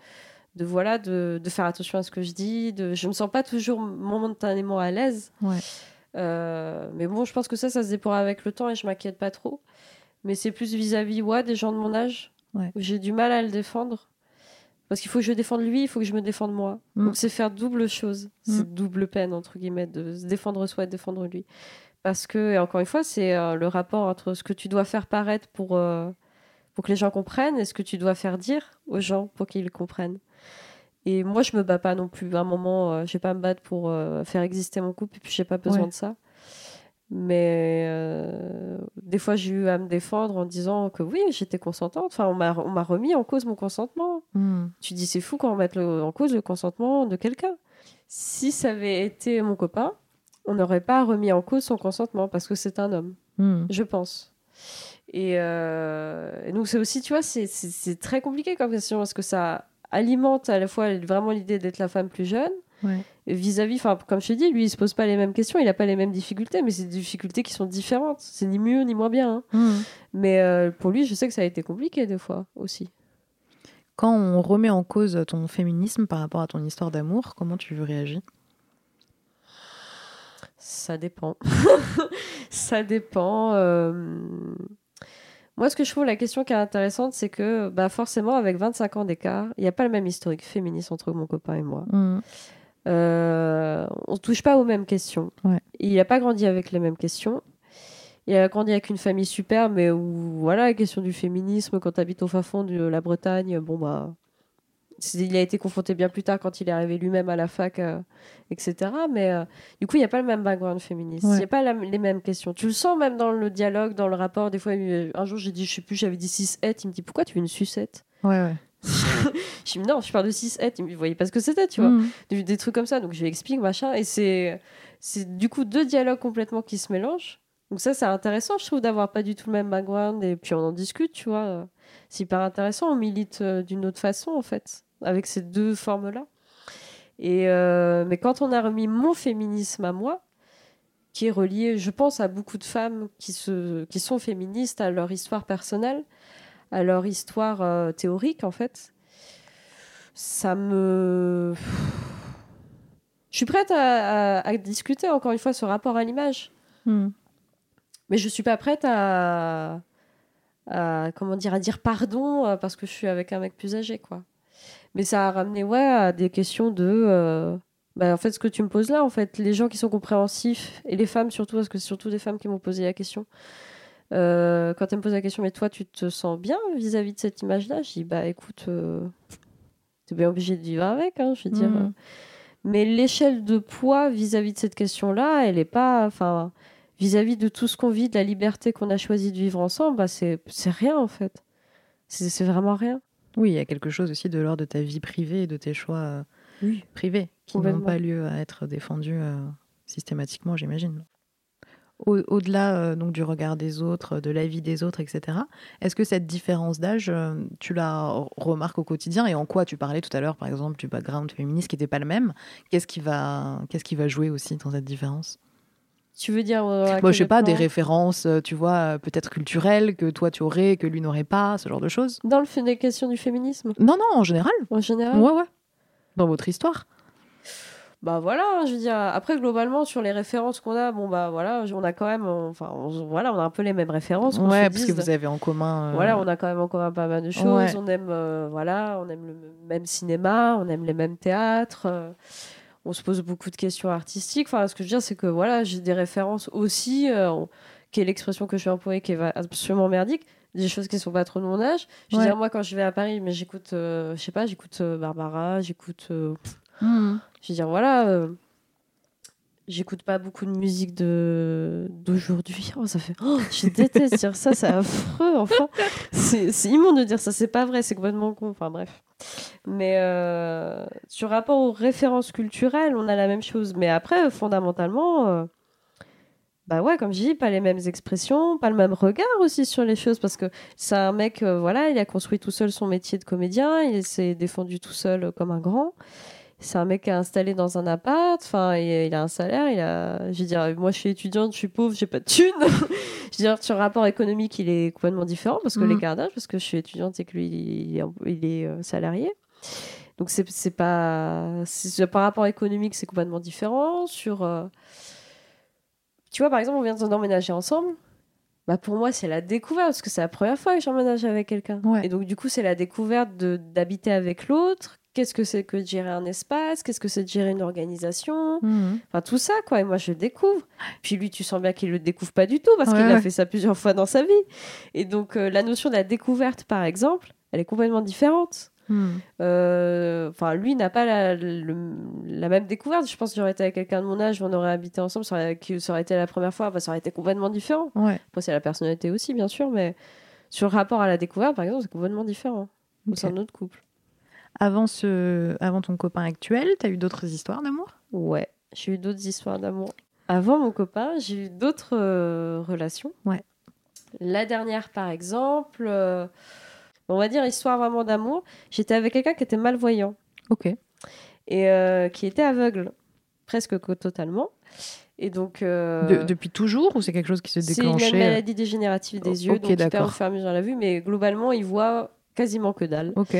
De voilà, de, de faire attention à ce que je dis. De... Je me sens pas toujours momentanément à l'aise. Ouais. Euh, mais bon, je pense que ça, ça se déploie avec le temps et je m'inquiète pas trop. Mais c'est plus vis-à-vis ouais, des gens de mon âge Ouais. j'ai du mal à le défendre. Parce qu'il faut que je défende lui, il faut que je me défende moi. Mm. Donc c'est faire double chose. C'est Mm. double peine, entre guillemets, de se défendre soi et de défendre lui. Parce que, et encore une fois, c'est euh, le rapport entre ce que tu dois faire paraître pour, euh, pour que les gens comprennent et ce que tu dois faire dire aux gens pour qu'ils comprennent. Et moi, je me bats pas non plus. À un moment, euh, je vais pas me battre pour euh, faire exister mon couple, et puis j'ai pas besoin Ouais. de ça. Mais euh, des fois, j'ai eu à me défendre en disant que oui, j'étais consentante. Enfin, on m'a on m'a remis en cause mon consentement. Hmm. Tu dis, c'est fou quand on met le- en cause le consentement de quelqu'un. si ça avait été mon copain, on n'aurait pas remis en cause son consentement parce que c'est un homme, Hmm. je pense. Et, euh, et donc c'est aussi, tu vois, c'est très compliqué comme question parce que ça alimente à la fois vraiment l'idée d'être la femme plus jeune Ouais. vis-à-vis, comme je t'ai dit, lui il se pose pas les mêmes questions, il n'a pas les mêmes difficultés, mais c'est des difficultés qui sont différentes. C'est ni mieux ni moins bien. hein. Hmm. Mais euh, pour lui, je sais que ça a été compliqué des fois aussi. Quand on remet en cause ton féminisme par rapport à ton histoire d'amour, comment tu réagis? Ça dépend. ça dépend. euh, Moi, ce que je trouve la question qui est intéressante, c'est que bah, forcément, avec 25 ans d'écart, il n'y a pas le même historique féministe entre mon copain et moi. Hmm. Euh, on ne touche pas aux mêmes questions. Ouais. Il n'a pas grandi avec les mêmes questions. Il a grandi avec une famille super, mais où, voilà, la question du féminisme, quand tu habites au fin fond de la Bretagne, bon, bah. Il a été confronté bien plus tard quand il est arrivé lui-même à la fac, euh, etc. Mais euh, du coup, il n'y a pas le même background féministe. Il Ouais. n'y a pas la- les mêmes questions. Tu le sens même dans le dialogue, dans le rapport. Des fois, un jour, j'ai dit, je sais plus, j'avais dit 6-8. Il me dit, pourquoi tu veux une sucette? Ouais, ouais. Je dis, non, je parle de 6-8. Il me dit, vous voyez pas ce que c'était, tu vois Hmm. des, des trucs comme ça. Donc je lui explique, machin. Et c'est, c'est du coup deux dialogues complètement qui se mélangent. Donc ça, c'est intéressant, je trouve, d'avoir pas du tout le même background. Et puis on en discute, tu vois. C'est hyper intéressant. On milite euh, d'une autre façon, en fait, avec ces deux formes-là. Et euh, mais quand on a remis mon féminisme à moi, qui est relié, je pense, à beaucoup de femmes qui, se, qui sont féministes, à leur histoire personnelle, à leur histoire euh, théorique, en fait, ça me... Je suis prête à, à- à discuter, encore une fois, ce rapport à l'image. Hmm. Mais je suis pas prête à, à, comment dire, à dire pardon euh, parce que je suis avec un mec plus âgé, quoi. Mais ça a ramené, ouais, à des questions de... euh, bah, en fait, ce que tu me poses là, en fait, les gens qui sont compréhensifs, et les femmes surtout, parce que c'est surtout des femmes qui m'ont posé la question. Euh, quand elles me posent la question, mais toi, tu te sens bien vis-à-vis de cette image-là? Je dis, bah écoute, euh, t'es bien obligé de vivre avec, hein, je veux dire. Euh. Mais l'échelle de poids vis-à-vis de cette question-là, elle est pas. Enfin, vis-à-vis de tout ce qu'on vit, de la liberté qu'on a choisi de vivre ensemble, bah, c'est rien en fait. C'est vraiment rien. Oui, il y a quelque chose aussi de l'ordre de ta vie privée et de tes choix euh, Oui. privés qui n'ont pas lieu à être défendus euh, systématiquement, j'imagine. Au- Au-delà euh, donc du regard des autres, de l'avis des autres, etc. Est-ce que cette différence d'âge, euh, tu la remarques au quotidien et en quoi tu parlais tout à l'heure, par exemple, du background féministe qui n'était pas le même? Qu'est-ce qui va, qu'est-ce qui va jouer aussi dans cette différence? Tu veux dire. euh, Moi, je sais pas, des références, tu vois, peut-être culturelles que toi tu aurais, que lui n'aurait pas, ce genre de choses. Dans le fait des questions du féminisme, Non, non, en général. en général? Ouais, ouais. Dans votre histoire. Bah voilà, hein, je veux dire. Après, globalement, sur les références qu'on a, bon bah voilà, on a quand même. Enfin, on, voilà, on a un peu les mêmes références. qu'on Ouais, se parce que vous avez en commun. euh, Voilà, on a quand même encore un pas mal de choses. Ouais. On aime, euh, voilà, on aime le même cinéma, on aime les mêmes théâtres. euh, on se pose beaucoup de questions artistiques. Enfin, ce que je veux dire, c'est que voilà, j'ai des références aussi, qui est l'expression que je vais employer, qui est absolument merdique. Des choses qui sont pas trop de mon âge. Je veux Ouais. dire, moi, quand je vais à Paris, mais j'écoute, je sais pas, j'écoute Barbara, j'écoute. Mhm. Je veux dire, voilà. euh, J'écoute pas beaucoup de musique de d'aujourd'hui. Oh, ça fait. Oh, je déteste dire ça, c'est affreux. Enfin, c'est immonde de dire ça. C'est pas vrai, c'est complètement con. Enfin bref. Mais euh, sur rapport aux références culturelles, on a la même chose. Mais après, fondamentalement, euh, bah ouais, comme je dis, pas les mêmes expressions, pas le même regard aussi sur les choses, parce que c'est un mec, voilà, il a construit tout seul son métier de comédien, il s'est défendu tout seul comme un grand. C'est un mec qui est installé dans un appart, enfin, il, il a un salaire, il a, je veux dire, moi je suis étudiante, je suis pauvre, j'ai pas de thunes. je veux dire, sur le rapport économique, il est complètement différent, parce que Mhm. l'écart d'âge, parce que je suis étudiante et que lui, il est, il est, euh, salarié. Donc c'est c'est pas, c'est- par rapport économique, c'est complètement différent. Sur, euh, tu vois, par exemple, on vient d'emménager ensemble. Bah pour moi, c'est la découverte, parce que c'est la première fois que j'emménage avec quelqu'un. Ouais. Et donc, du coup, c'est la découverte de- d'habiter avec l'autre. Qu'est-ce que c'est que de gérer un espace Qu'est-ce que c'est de gérer une organisation Mhm. Enfin, tout ça, quoi. Et moi, je le découvre. Puis lui, tu sens bien qu'il le découvre pas du tout, parce Ouais, qu'il a fait ça plusieurs fois dans sa vie. Et donc, euh, la notion de la découverte, par exemple, elle est complètement différente. Mhm. Euh, Enfin, lui n'a pas la, le- la même découverte. Je pense que j'aurais été avec quelqu'un de mon âge, on aurait habité ensemble, ça aurait, qui- ça aurait été la première fois, bah, ça aurait été complètement différent. Ouais. Après, c'est la personnalité aussi, bien sûr, mais sur le rapport à la découverte, par exemple, c'est complètement différent au Ok. sein de notre couple. Avant, ce... Avant ton copain actuel, tu as eu d'autres histoires d'amour? Ouais, j'ai eu d'autres histoires d'amour. Avant mon copain, j'ai eu d'autres euh, relations. Ouais. La dernière, par exemple, euh, on va dire histoire vraiment d'amour. J'étais avec quelqu'un qui était malvoyant Ok. et euh, qui était aveugle, presque que totalement. Et donc, euh, De- depuis toujours ou c'est quelque chose qui s'est c'est une maladie dégénérative des yeux, Ok, donc il perd au fur et à mesure la vue, mais globalement, il voit quasiment que dalle. Ok.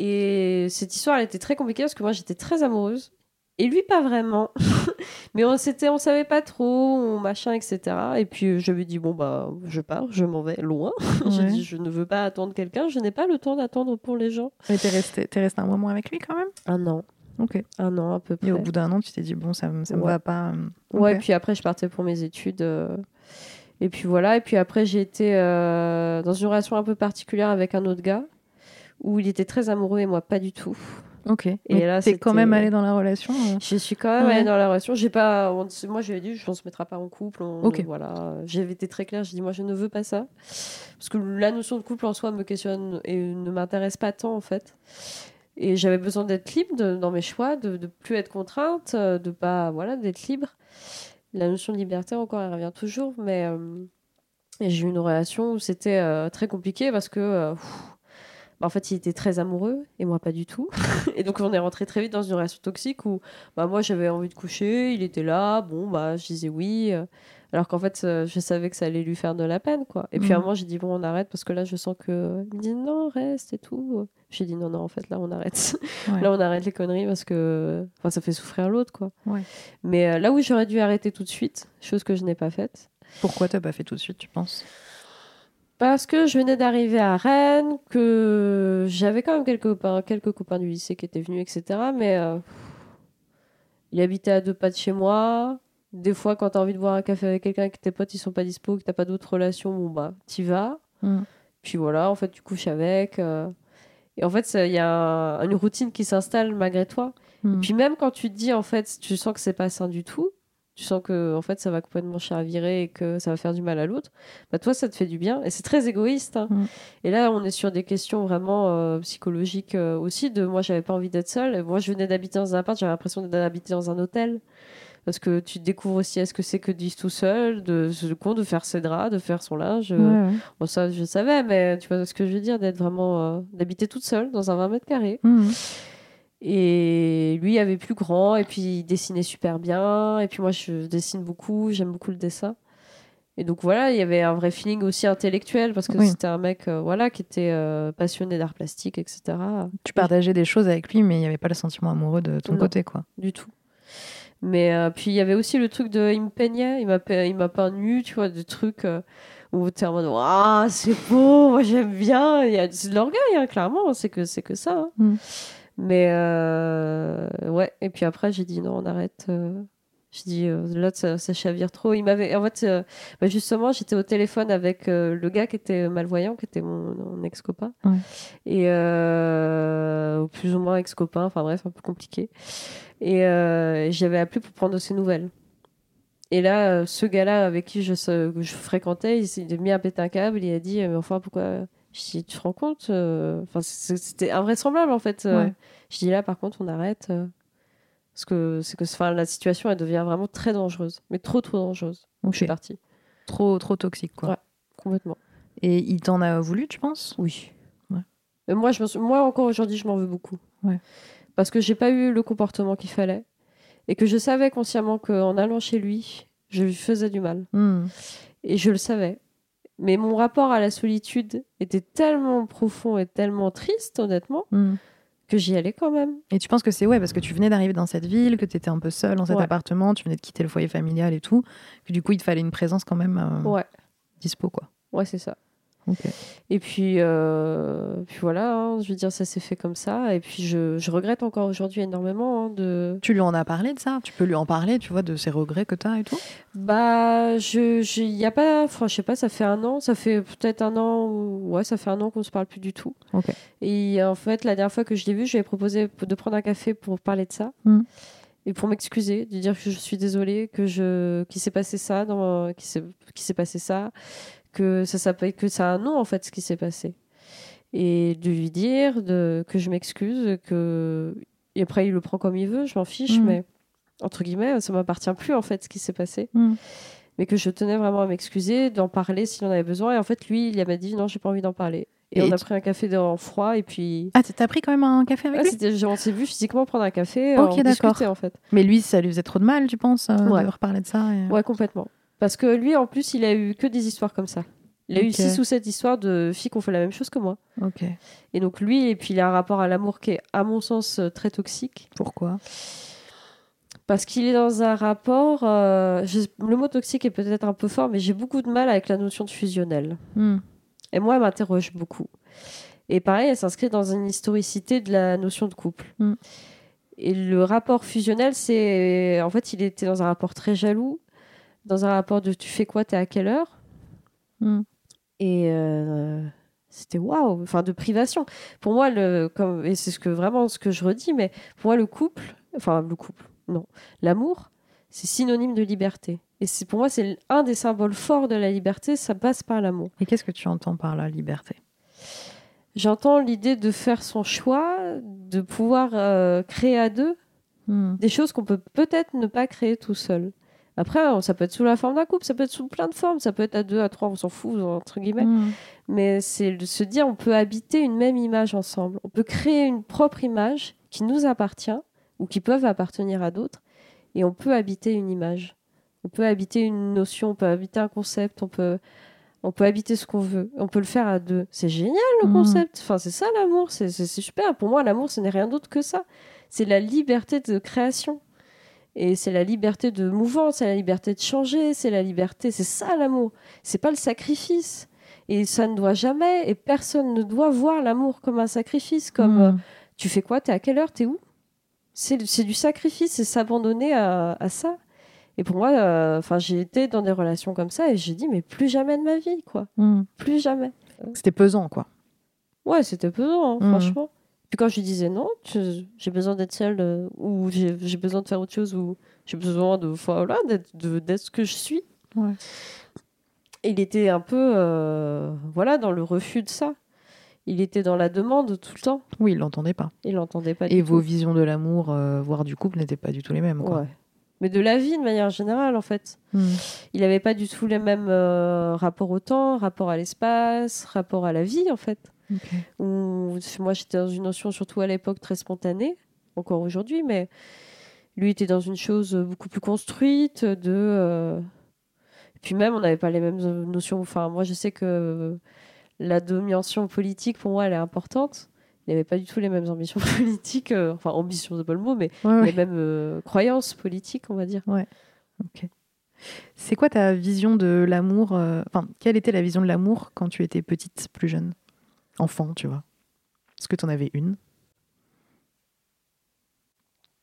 Et cette histoire, elle était très compliquée parce que moi, j'étais très amoureuse. Et lui, pas vraiment. Mais on s'était, on savait pas trop, on machin, etc. Et puis, je lui ai dit, bon, bah, je pars, je m'en vais loin. J'ai Ouais. dit, je ne veux pas attendre quelqu'un, je n'ai pas le temps d'attendre pour les gens. Mais t'es resté, t'es resté un moment avec lui quand même? Un an. Ok. Un an, à peu près. Et au bout d'un an, tu t'es dit, bon, ça, me- ça me Ouais. va pas. euh, Ouais, ok. puis après, je partais pour mes études. euh, Et puis voilà. Et puis après, j'ai été euh, dans une relation un peu particulière avec un autre gars où il était très amoureux et moi, pas du tout. Ok. Et Et là, t'es quand même allé dans la relation euh Je suis quand même Ouais. allée dans la relation. J'ai pas, moi, ai dit, on se mettra pas en couple. on- Ok. Voilà. J'avais été très claire. J'ai dit, moi, je ne veux pas ça. Parce que la notion de couple en soi me questionne et ne m'intéresse pas tant, en fait. Et j'avais besoin d'être libre de- dans mes choix, de, de plus être contrainte, de pas, voilà, d'être libre. La notion de liberté, encore, elle revient toujours. Mais euh, j'ai eu une relation où c'était euh, très compliqué parce que. euh, pff, bah, en fait, il était très amoureux et moi pas du tout. et donc, on est rentré très vite dans une relation toxique où bah, moi j'avais envie de coucher, il était là, bon, bah, je disais oui. euh, alors qu'en fait, euh, je savais que ça allait lui faire de la peine, quoi. Et puis à un Mhm. moment, j'ai dit, bon, on arrête parce que là, je sens que. Il me dit, non, reste et tout. J'ai dit, non, non, en fait, là, on arrête. Ouais. là, on arrête les conneries parce que. Enfin, ça fait souffrir l'autre, quoi. Ouais. Mais euh, là où j'aurais dû arrêter tout de suite, chose que je n'ai pas faite, Pourquoi t'as pas fait tout de suite, tu penses? Parce que je venais d'arriver à Rennes, que j'avais quand même quelques copains, quelques copains du lycée qui étaient venus, etc. Mais euh, il habitait à deux pas de chez moi. Des fois, quand t'as envie de boire un café avec quelqu'un et que tes potes ils sont pas dispo, que t'as pas d'autres relations, bon bah t'y vas. Mm. Puis voilà, en fait, tu couches avec. euh. Et en fait, il y a un- une routine qui s'installe malgré toi. Mm. Puis même quand tu te dis, en fait, tu sens que c'est pas sain du tout, tu sens que en fait ça va complètement chavirer et que ça va faire du mal à l'autre, bah toi ça te fait du bien et c'est très égoïste. hein. Mm. Et là on est sur des questions vraiment euh, psychologiques euh, aussi. De moi j'avais pas envie d'être seule. Et moi je venais d'habiter dans un appart, j'avais l'impression d'habiter dans un hôtel. Parce que tu découvres aussi est-ce que c'est que de vivre tout seul, de con, de faire ses draps, de faire son linge. euh, Ouais, ouais. Bon, ça, je savais, mais tu vois ce que je veux dire, d'être vraiment. euh, d'habiter toute seule dans un 20 mètres carrés. Mm. Et lui, il avait plus grand, et puis il dessinait super bien. Et puis moi, je dessine beaucoup, j'aime beaucoup le dessin. Et donc voilà, il y avait un vrai feeling aussi intellectuel, parce que Oui. c'était un mec euh, voilà, qui était euh, passionné d'art plastique, etc. Tu partageais des choses avec lui, mais il n'y avait pas le sentiment amoureux de ton Non. côté, quoi. Du tout. Mais euh, puis il y avait aussi le truc de. Il me peignait, il m'a il m'a peint nu, tu vois, des trucs où t'es en mode Ah, c'est beau, moi j'aime bien. Il y a c'est de l'orgueil, hein, clairement, c'est que, c'est que ça. hein. Mm. Mais euh, ouais, et puis après j'ai dit non, on arrête. euh. J'ai dit euh, là, ça, ça chavire trop. Il m'avait. En fait, bah, justement, j'étais au téléphone avec le gars qui était malvoyant, qui était mon, mon ex-copain. Ouais. Et euh, plus ou moins ex-copain, enfin bref, un peu compliqué. Et euh, j'avais appelé pour prendre de ses nouvelles. Et là, ce gars-là avec qui je, je fréquentais, il s'est mis à péter un câble. Il a dit Mais enfin, pourquoi Je dis Tu te rends compte euh, Enfin, c'était invraisemblable en fait. Euh, Ouais. Je dis Là, par contre, on arrête. euh, parce que, c'est que enfin, la situation, elle devient vraiment très dangereuse. Mais trop, trop dangereuse. Donc, je suis partie. Trop, trop toxique, quoi. Ouais. Complètement. Et il t'en a voulu, tu penses? Oui. Ouais. Et moi, je suis- moi, encore aujourd'hui, je m'en veux beaucoup. Ouais. Parce que j'ai pas eu le comportement qu'il fallait. Et que je savais consciemment qu'en allant chez lui, je lui faisais du mal. Mm. Et je le savais. Mais mon rapport à la solitude était tellement profond et tellement triste, honnêtement, Mm. que j'y allais quand même. Et tu penses que c'est ouais, parce que tu venais d'arriver dans cette ville, que tu étais un peu seule dans cet Ouais. appartement, tu venais de quitter le foyer familial et tout, que du coup, il te fallait une présence quand même euh, Ouais, dispo, quoi. ouais, c'est ça. Et puis, euh, puis voilà, hein, je veux dire, ça s'est fait comme ça. Et puis, je, je regrette encore aujourd'hui énormément hein, de, Tu lui en as parlé de ça? Tu peux lui en parler, tu vois, de ses regrets que tu as et tout? Bah, je, je, y a pas, enfin, je sais pas, ça fait un an, ça fait peut-être un an, ou- ouais, ça fait un an qu'on se parle plus du tout. Et en fait, la dernière fois que je l'ai vu, je lui ai proposé de prendre un café pour parler de ça. Mm. Et pour m'excuser, de dire que je suis désolée, que je, qu'il s'est passé ça, dans, s'est, qu'il s'est passé ça, que ça s'appelle, que ça a un nom, en fait, ce qui s'est passé. Et de lui dire de, que je m'excuse, que, et après, il le prend comme il veut, je m'en fiche, Mm. mais entre guillemets, ça m'appartient plus en fait ce qui s'est passé. Mm. Mais que je tenais vraiment à m'excuser, d'en parler s'il en avait besoin. Et en fait, lui, il m'a dit non, j'ai pas envie d'en parler. Et, Et on a tu- pris un café en froid et puis. Ah, t'as pris quand même un café avec Ouais, lui? on s'est vu physiquement prendre un café, Ok, d'accord. en fait. Mais lui, ça lui faisait trop de mal, tu penses, euh, Ouais. de reparler de ça et- Ouais, complètement. Parce que lui, en plus, il a eu que des histoires comme ça. Il a eu Ok. six ou sept histoires de filles qui ont fait la même chose que moi. Ok. Et donc lui, et puis il a un rapport à l'amour qui est, à mon sens, euh, très toxique. Pourquoi? Parce qu'il est dans un rapport... euh, je- le mot toxique est peut-être un peu fort, mais j'ai beaucoup de mal avec la notion de fusionnel. Hmm. Et moi, elle m'interroge beaucoup. Et pareil, elle s'inscrit dans une historicité de la notion de couple. Mm. Et le rapport fusionnel, c'est... En fait, il était dans un rapport très jaloux, dans un rapport de tu fais quoi, t'es à quelle heure Hmm. Et euh, c'était waouh, enfin de privation. Pour moi, le, comme, et c'est ce que vraiment ce que je redis, mais pour moi, le couple, enfin le couple, non, l'amour, c'est synonyme de liberté. Et c'est pour moi, c'est un des symboles forts de la liberté, ça passe par l'amour. Et qu'est-ce que tu entends par la liberté? J'entends l'idée de faire son choix, de pouvoir euh, créer à deux Hmm. des choses qu'on peut peut-être ne pas créer tout seul. Après, on- ça peut être sous la forme d'un couple, ça peut être sous plein de formes, ça peut être à deux, à trois, on s'en fout, entre guillemets. Hmm. Mais c'est de se dire, on peut habiter une même image ensemble. On peut créer une propre image qui nous appartient ou qui peuvent appartenir à d'autres. Et on peut habiter une image. On peut habiter une notion, on peut habiter un concept, on peut, on peut habiter ce qu'on veut. On peut le faire à deux. C'est génial le Mhm. concept. Enfin, c'est ça l'amour. C'est super. Pour moi, l'amour, ce n'est rien d'autre que ça. C'est la liberté de création. Et c'est la liberté de mouvance, c'est la liberté de changer, c'est la liberté. C'est ça l'amour. C'est pas le sacrifice. Et ça ne doit jamais, et personne ne doit voir l'amour comme un sacrifice, comme Hmm. euh, tu fais quoi, t'es à quelle heure, t'es où? C'est c'est du sacrifice, c'est s'abandonner à, à ça. Et pour moi, euh, j'ai été dans des relations comme ça et j'ai dit, mais plus jamais de ma vie, quoi. Hmm. Plus jamais. C'était pesant, quoi. Ouais, c'était pesant, hein, Mhm. franchement. Puis quand je lui disais non, j'ai besoin d'être seule, euh, ou j'ai besoin de faire autre chose, ou j'ai besoin de, voilà, d'être ce que je suis, Ouais. il était un peu euh, voilà dans le refus de ça. Il était dans la demande tout le temps. Oui, il l'entendait pas. Il n'entendait pas Et du vos tout. visions de l'amour, euh, voire du couple, n'étaient pas du tout les mêmes, quoi. Ouais. Mais de la vie de manière générale en fait. Hmm. Il n'avait pas du tout les mêmes euh, rapports au temps, rapport à l'espace, rapport à la vie en fait. Où, moi j'étais dans une notion surtout à l'époque très spontanée, encore aujourd'hui, mais lui était dans une chose beaucoup plus construite de... euh, Et puis même on n'avait pas les mêmes euh, notions. Enfin moi je sais que la domination politique pour moi elle est importante. Il n'avait pas du tout les mêmes ambitions politiques, euh, enfin ambitions c'est pas le mot, mais Ouais, ouais. les mêmes euh, croyances politiques on va dire. Ok. C'est quoi ta vision de l'amour Enfin, quelle était la vision de l'amour quand tu étais petite, plus jeune? Enfant, tu vois Est-ce que tu en avais une?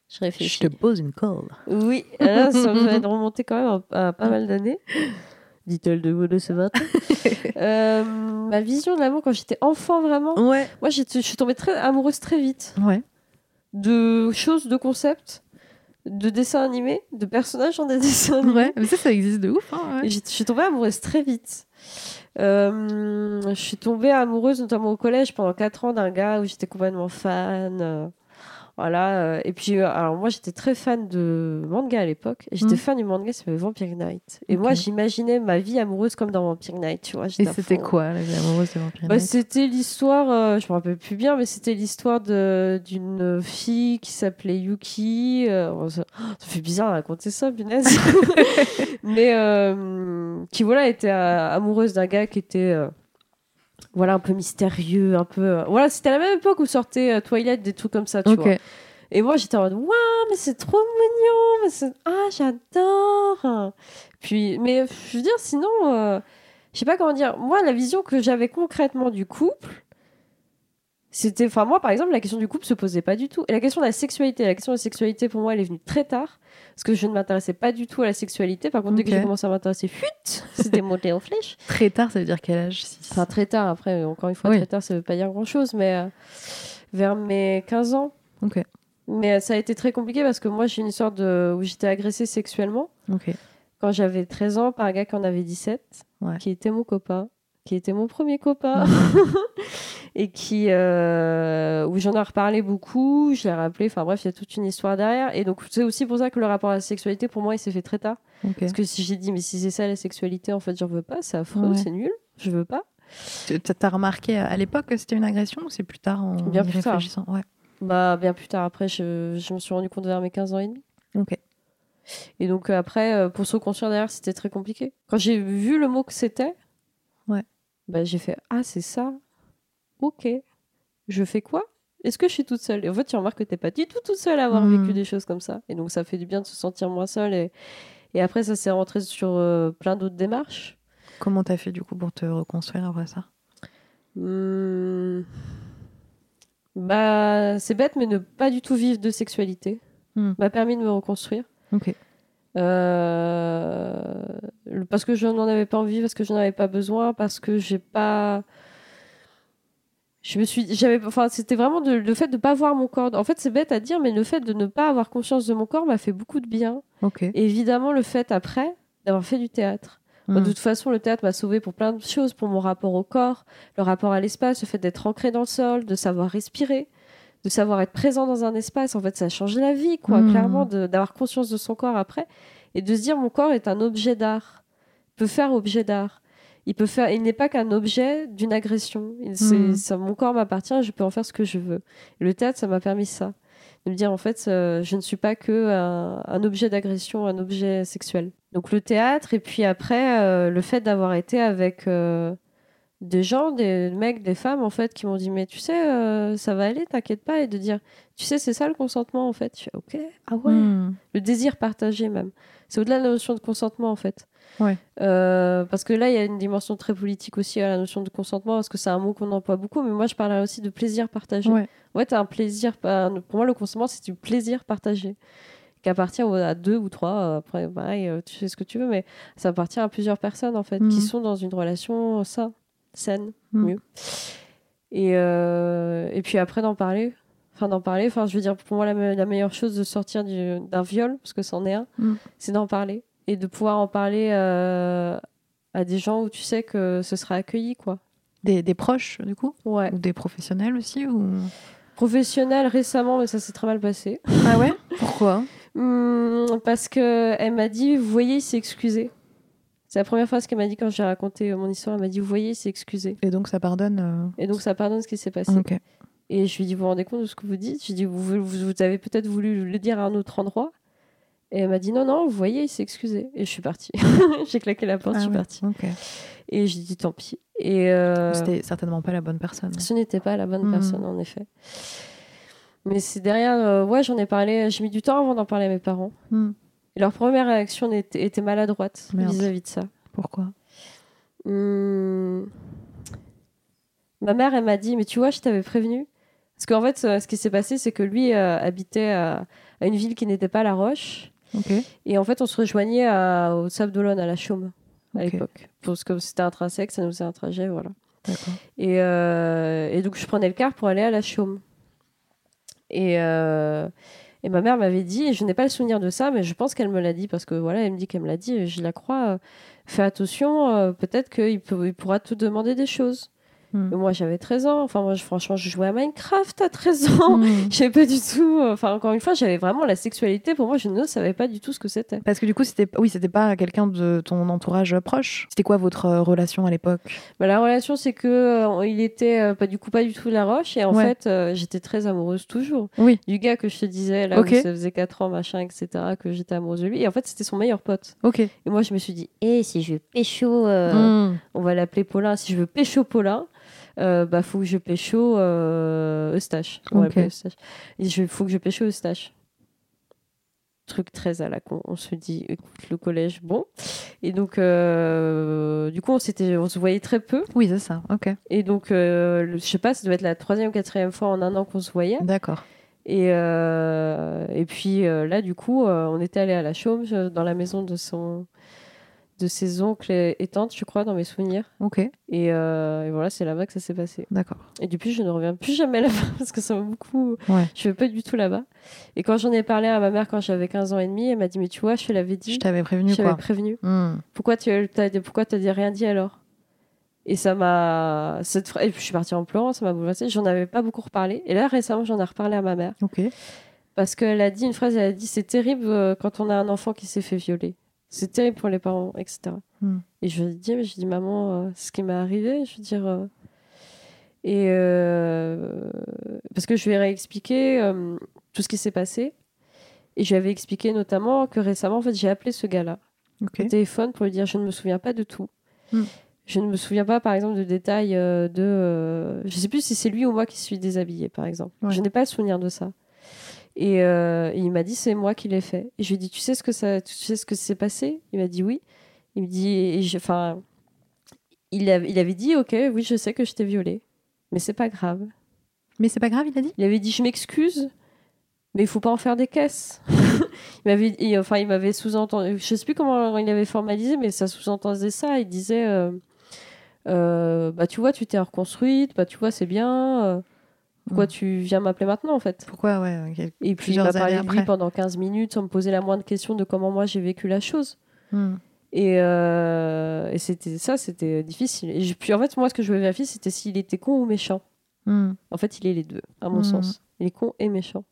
Je réfléchis. Je te pose une colle. Oui, là, ça me fait remonter quand même à, pas mal d'années. Dit-elle de mots de ce matin. Euh, ma vision de l'amour quand j'étais enfant, vraiment? Ouais. Moi, je suis tombée très amoureuse très vite. Ouais. De choses, de concepts, de dessins animés, de personnages dans des dessins animés. Ouais. Mais ça, ça existe de ouf. Hein, ouais. Je suis tombée amoureuse très vite. Euh, je suis tombée amoureuse notamment au collège pendant 4 ans d'un gars où j'étais complètement fan. Voilà. euh, et puis, euh, alors moi j'étais très fan de manga à l'époque. Et J'étais Mm. fan du manga s'appelait Vampire Knight. Et moi j'imaginais ma vie amoureuse comme dans Vampire Knight, tu vois. Et c'était quoi la vie amoureuse de Vampire Bah, Knight? c'était l'histoire, euh, je me rappelle plus bien, mais c'était l'histoire de- d'une fille qui s'appelait Yuki. euh, ça, ça fait bizarre de raconter ça, punaise. mais euh, qui, voilà, était euh, amoureuse d'un gars qui était. Euh, voilà, un peu mystérieux, un peu. euh, voilà, c'était à la même époque où sortait euh, Twilight, des trucs comme ça, tu vois. Et moi, j'étais en mode, waouh, mais c'est trop mignon, mais c'est- ah, j'adore. Puis, mais je veux dire, sinon, euh, je sais pas comment dire. Moi, la vision que j'avais concrètement du couple, c'était, enfin, moi, par exemple, la question du couple se posait pas du tout. Et la question de la sexualité, la question de la sexualité, pour moi, elle est venue très tard, parce que je ne m'intéressais pas du tout à la sexualité. Par contre, dès que j'ai commencé à m'intéresser, fuite, c'était monté en flèche. Très tard, ça veut dire quel âge. Enfin, très tard, après, encore une fois, Oui. très tard, ça veut pas dire grand-chose, mais euh, vers mes 15 ans. Ok. Mais euh, ça a été très compliqué parce que moi, j'ai une histoire de... où j'étais agressée sexuellement Ok. quand j'avais 13 ans par un gars qui en avait 17, Ouais. qui était mon copain, qui était mon premier copain. et qui euh, où j'en ai reparlé beaucoup, je l'ai rappelé, enfin bref, il y a toute une histoire derrière. Et donc c'est aussi pour ça que le rapport à la sexualité, pour moi, il s'est fait très tard. Parce que si j'ai dit, mais si c'est ça la sexualité, en fait, j'en veux pas, c'est affreux, Ouais. c'est nul, je veux pas. Tu- T'as remarqué à l'époque que c'était une agression ou c'est plus tard en Bien y plus tard. réfléchissant? Ouais. Bah, bien plus tard, après, je, je me suis rendu compte vers mes 15 ans et demi. Ok. Et donc après, euh, pour se reconstruire derrière, c'était très compliqué. Quand j'ai vu le mot que c'était, Ouais. bah, j'ai fait Ah, c'est ça Ok. Je fais quoi? Est-ce que je suis toute seule? Et en fait, tu remarques que t'es pas du tout toute seule à avoir Mhm. vécu des choses comme ça. Et donc, ça fait du bien de se sentir moins seule. Et, et après, ça s'est rentré sur euh, plein d'autres démarches. Comment t'as fait du coup pour te reconstruire après ça? Hmm. Bah, c'est bête, mais ne pas du tout vivre de sexualité Hmm. m'a permis de me reconstruire. Ok. Euh, parce que je n'en avais pas envie, parce que je n'en avais pas besoin, parce que j'ai pas. Je me suis, j'avais, enfin, c'était vraiment de- le fait de pas voir mon corps. En fait, c'est bête à dire, mais le fait de ne pas avoir conscience de mon corps m'a fait beaucoup de bien. Et évidemment, le fait après d'avoir fait du théâtre. Moi, Hmm. de toute façon, le théâtre m'a sauvé pour plein de choses, pour mon rapport au corps, le rapport à l'espace, le fait d'être ancré dans le sol, de savoir respirer, de savoir être présent dans un espace. En fait, ça a changé la vie, quoi, Mhm. clairement, de- d'avoir conscience de son corps après et de se dire mon corps est un objet d'art, peut faire objet d'art. Il peut faire, il n'est pas qu'un objet d'une agression. Mhm. ça- mon corps m'appartient, je peux en faire ce que je veux. Et le théâtre, ça m'a permis ça, de me dire en fait, euh, je ne suis pas que un, un objet d'agression, un objet sexuel. Donc le théâtre, et puis après, euh, le fait d'avoir été avec euh, des gens, des mecs, des femmes, en fait, qui m'ont dit, mais tu sais, ça va aller, t'inquiète pas, et de dire, tu sais, c'est ça le consentement, en fait. Je fais, ok, ah ouais, Hmm. le désir partagé même. C'est au-delà de la notion de consentement, en fait. Ouais. Euh, parce que là, il y a une dimension très politique aussi à la notion de consentement, parce que c'est un mot qu'on emploie beaucoup, mais moi, je parlerais aussi de plaisir partagé. Ouais. Ouais, t'as un plaisir. Pour moi, le consentement, c'est du plaisir partagé. Qui appartient à deux ou trois. euh, Après, pareil, euh, tu fais ce que tu veux, mais ça appartient à plusieurs personnes, en fait, qui sont dans une relation saine, saine, Mhm. mieux. Et, euh, et puis après, d'en parler. Enfin, d'en parler. Enfin, je veux dire, pour moi, la, me- la meilleure chose de sortir du- d'un viol, parce que c'en est un, Mhm. c'est d'en parler. Et de pouvoir en parler euh, à des gens où tu sais que ce sera accueilli, quoi. Des, des proches, du coup? Ouais. Ou des professionnels aussi ou... Professionnel récemment, mais ça s'est très mal passé. Ah ouais? Pourquoi? Hmm, parce que elle m'a dit, vous voyez, il s'est excusé. C'est la première phrase qu'elle m'a dit quand j'ai raconté mon histoire. Elle m'a dit, vous voyez, il s'est excusé. Et donc ça pardonne euh, Et donc ça pardonne ce qui s'est passé. Et je lui dis, vous vous rendez compte de ce que vous dites? Je lui dis, vous, vous, vous avez peut-être voulu le dire à un autre endroit? Et elle m'a dit, non, non, vous voyez, il s'est excusé. Et je suis partie. j'ai claqué la porte, Ah je suis ouais, partie. Et j'ai dit, tant pis. Et euh, C'était certainement pas la bonne personne. ce n'était pas la bonne Mhm. personne, en effet. Mais c'est derrière, euh, ouais, j'en ai parlé, j'ai mis du temps avant d'en parler à mes parents. Hmm. Et leur première réaction était, était maladroite vis-à-vis de ça. Pourquoi? Hmm. Ma mère, elle m'a dit, mais tu vois, je t'avais prévenu. Parce qu'en fait, euh, ce qui s'est passé, c'est que lui euh, habitait à, à une ville qui n'était pas La Roche. Et en fait, on se rejoignait à- au Sable d'Olonne, à la Chaume, à l'époque. Parce que c'était intrinsèque, ça nous faisait un trajet, voilà. Et, euh, et donc, je prenais le car pour aller à la Chaume. Et, euh, et ma mère m'avait dit, et je n'ai pas le souvenir de ça, mais je pense qu'elle me l'a dit, parce que voilà, elle me dit qu'elle me l'a dit, et je la crois. euh, fais attention, euh, peut-être qu'il il pourra te demander des choses. Hmm. Moi, j'avais 13 ans. Enfin, moi, je- franchement, je jouais à Minecraft à 13 ans. Hmm. Je savais pas du tout. euh, Enfin, encore une fois, j'avais vraiment la sexualité. Pour moi, je ne savais pas du tout ce que c'était. Parce que du coup, c'était oui, c'était pas quelqu'un de ton entourage proche. C'était quoi votre euh, relation à l'époque? Bah, la relation, c'est que euh, il était euh, pas du coup pas du tout de la roche. Et en Ouais. fait, euh, j'étais très amoureuse toujours. Oui. Du gars que je te disais, là où ça faisait 4 ans, machin, etc., que j'étais amoureuse de lui. Et en fait, c'était son meilleur pote. Ok. Et moi, je me suis dit, eh, si je veux pécho, Hmm. on va l'appeler Paulin. Si je veux pécho Paulin, euh, bah, faut que je pécho euh, Eustache. On va Ok. l'appeler Eustache. Il faut que je pécho Eustache. Truc très à la con. On se dit, écoute, le collège, bon. Et donc, euh, du coup, on, se voyait très peu. Oui, c'est ça. Ok. Et donc, euh, le- je sais pas, ça devait être la troisième ou quatrième fois en un an qu'on se voyait. D'accord. Et, et puis là, du coup, on était allé à la Chaume, dans la maison de son de ses oncles et tantes, je crois, dans mes souvenirs. Ok. Et, euh, et voilà, c'est là-bas que ça s'est passé. D'accord. Et depuis, je ne reviens plus jamais là-bas parce que ça m'a beaucoup. Ouais. Je ne vais pas du tout là-bas. Et quand j'en ai parlé à ma mère quand j'avais 15 ans et demi, elle m'a dit Mais tu vois, je te l'avais dit. Je t'avais prévenu Je t'avais prévenu. Hmm. Pourquoi tu as, pourquoi t'as dit rien dit alors? Et ça m'a. Cette... Et puis je suis partie en pleurant, ça m'a bouleversée. J'en avais pas beaucoup reparlé. Et là, récemment, j'en ai reparlé à ma mère. Ok. Parce qu'elle a dit une phrase elle a dit C'est terrible euh, quand on a un enfant qui s'est fait violer. C'est terrible pour les parents, etc. Hmm. Et je lui ai dit Mais je dis, maman, euh, ce qui m'est arrivé. Je veux dire. euh, Et. euh, Parce que je lui ai réexpliqué euh, tout ce qui s'est passé. Et je lui avais expliqué notamment que récemment, en fait, j'ai appelé ce gars-là au téléphone pour lui dire je ne me souviens pas de tout. Hmm. Je ne me souviens pas, par exemple, de détails de. je sais plus si c'est lui ou moi qui suis déshabillée, par exemple. Ouais. Je n'ai pas le souvenir de ça. Et, euh, et il m'a dit c'est moi qui l'ai fait. Et je lui ai dit tu sais ce que ça, tu sais ce que s'est passé? Il m'a dit oui. Il me dit enfin, il, avait- il avait dit ok oui je sais que je t'ai violée, mais c'est pas grave. Mais c'est pas grave, il a dit? Il avait dit je m'excuse, mais il faut pas en faire des caisses. il m'avait, enfin, il m'avait sous-entendu. Je sais plus comment il avait formalisé, mais ça sous-entendait ça. Il disait, euh, euh, bah tu vois, tu t'es reconstruite, bah tu vois, c'est bien. Pourquoi Mm. tu viens m'appeler maintenant en fait? Pourquoi, ouais. ok. Et puis il m'a parlé de lui pendant 15 minutes sans me poser la moindre question de comment moi j'ai vécu la chose. Hmm. Et, euh, et c'était ça, c'était difficile. Et puis en fait, moi, ce que je voulais vérifier, c'était s'il était con ou méchant. Hmm. En fait, il est les deux, à mon sens. Il est con et méchant.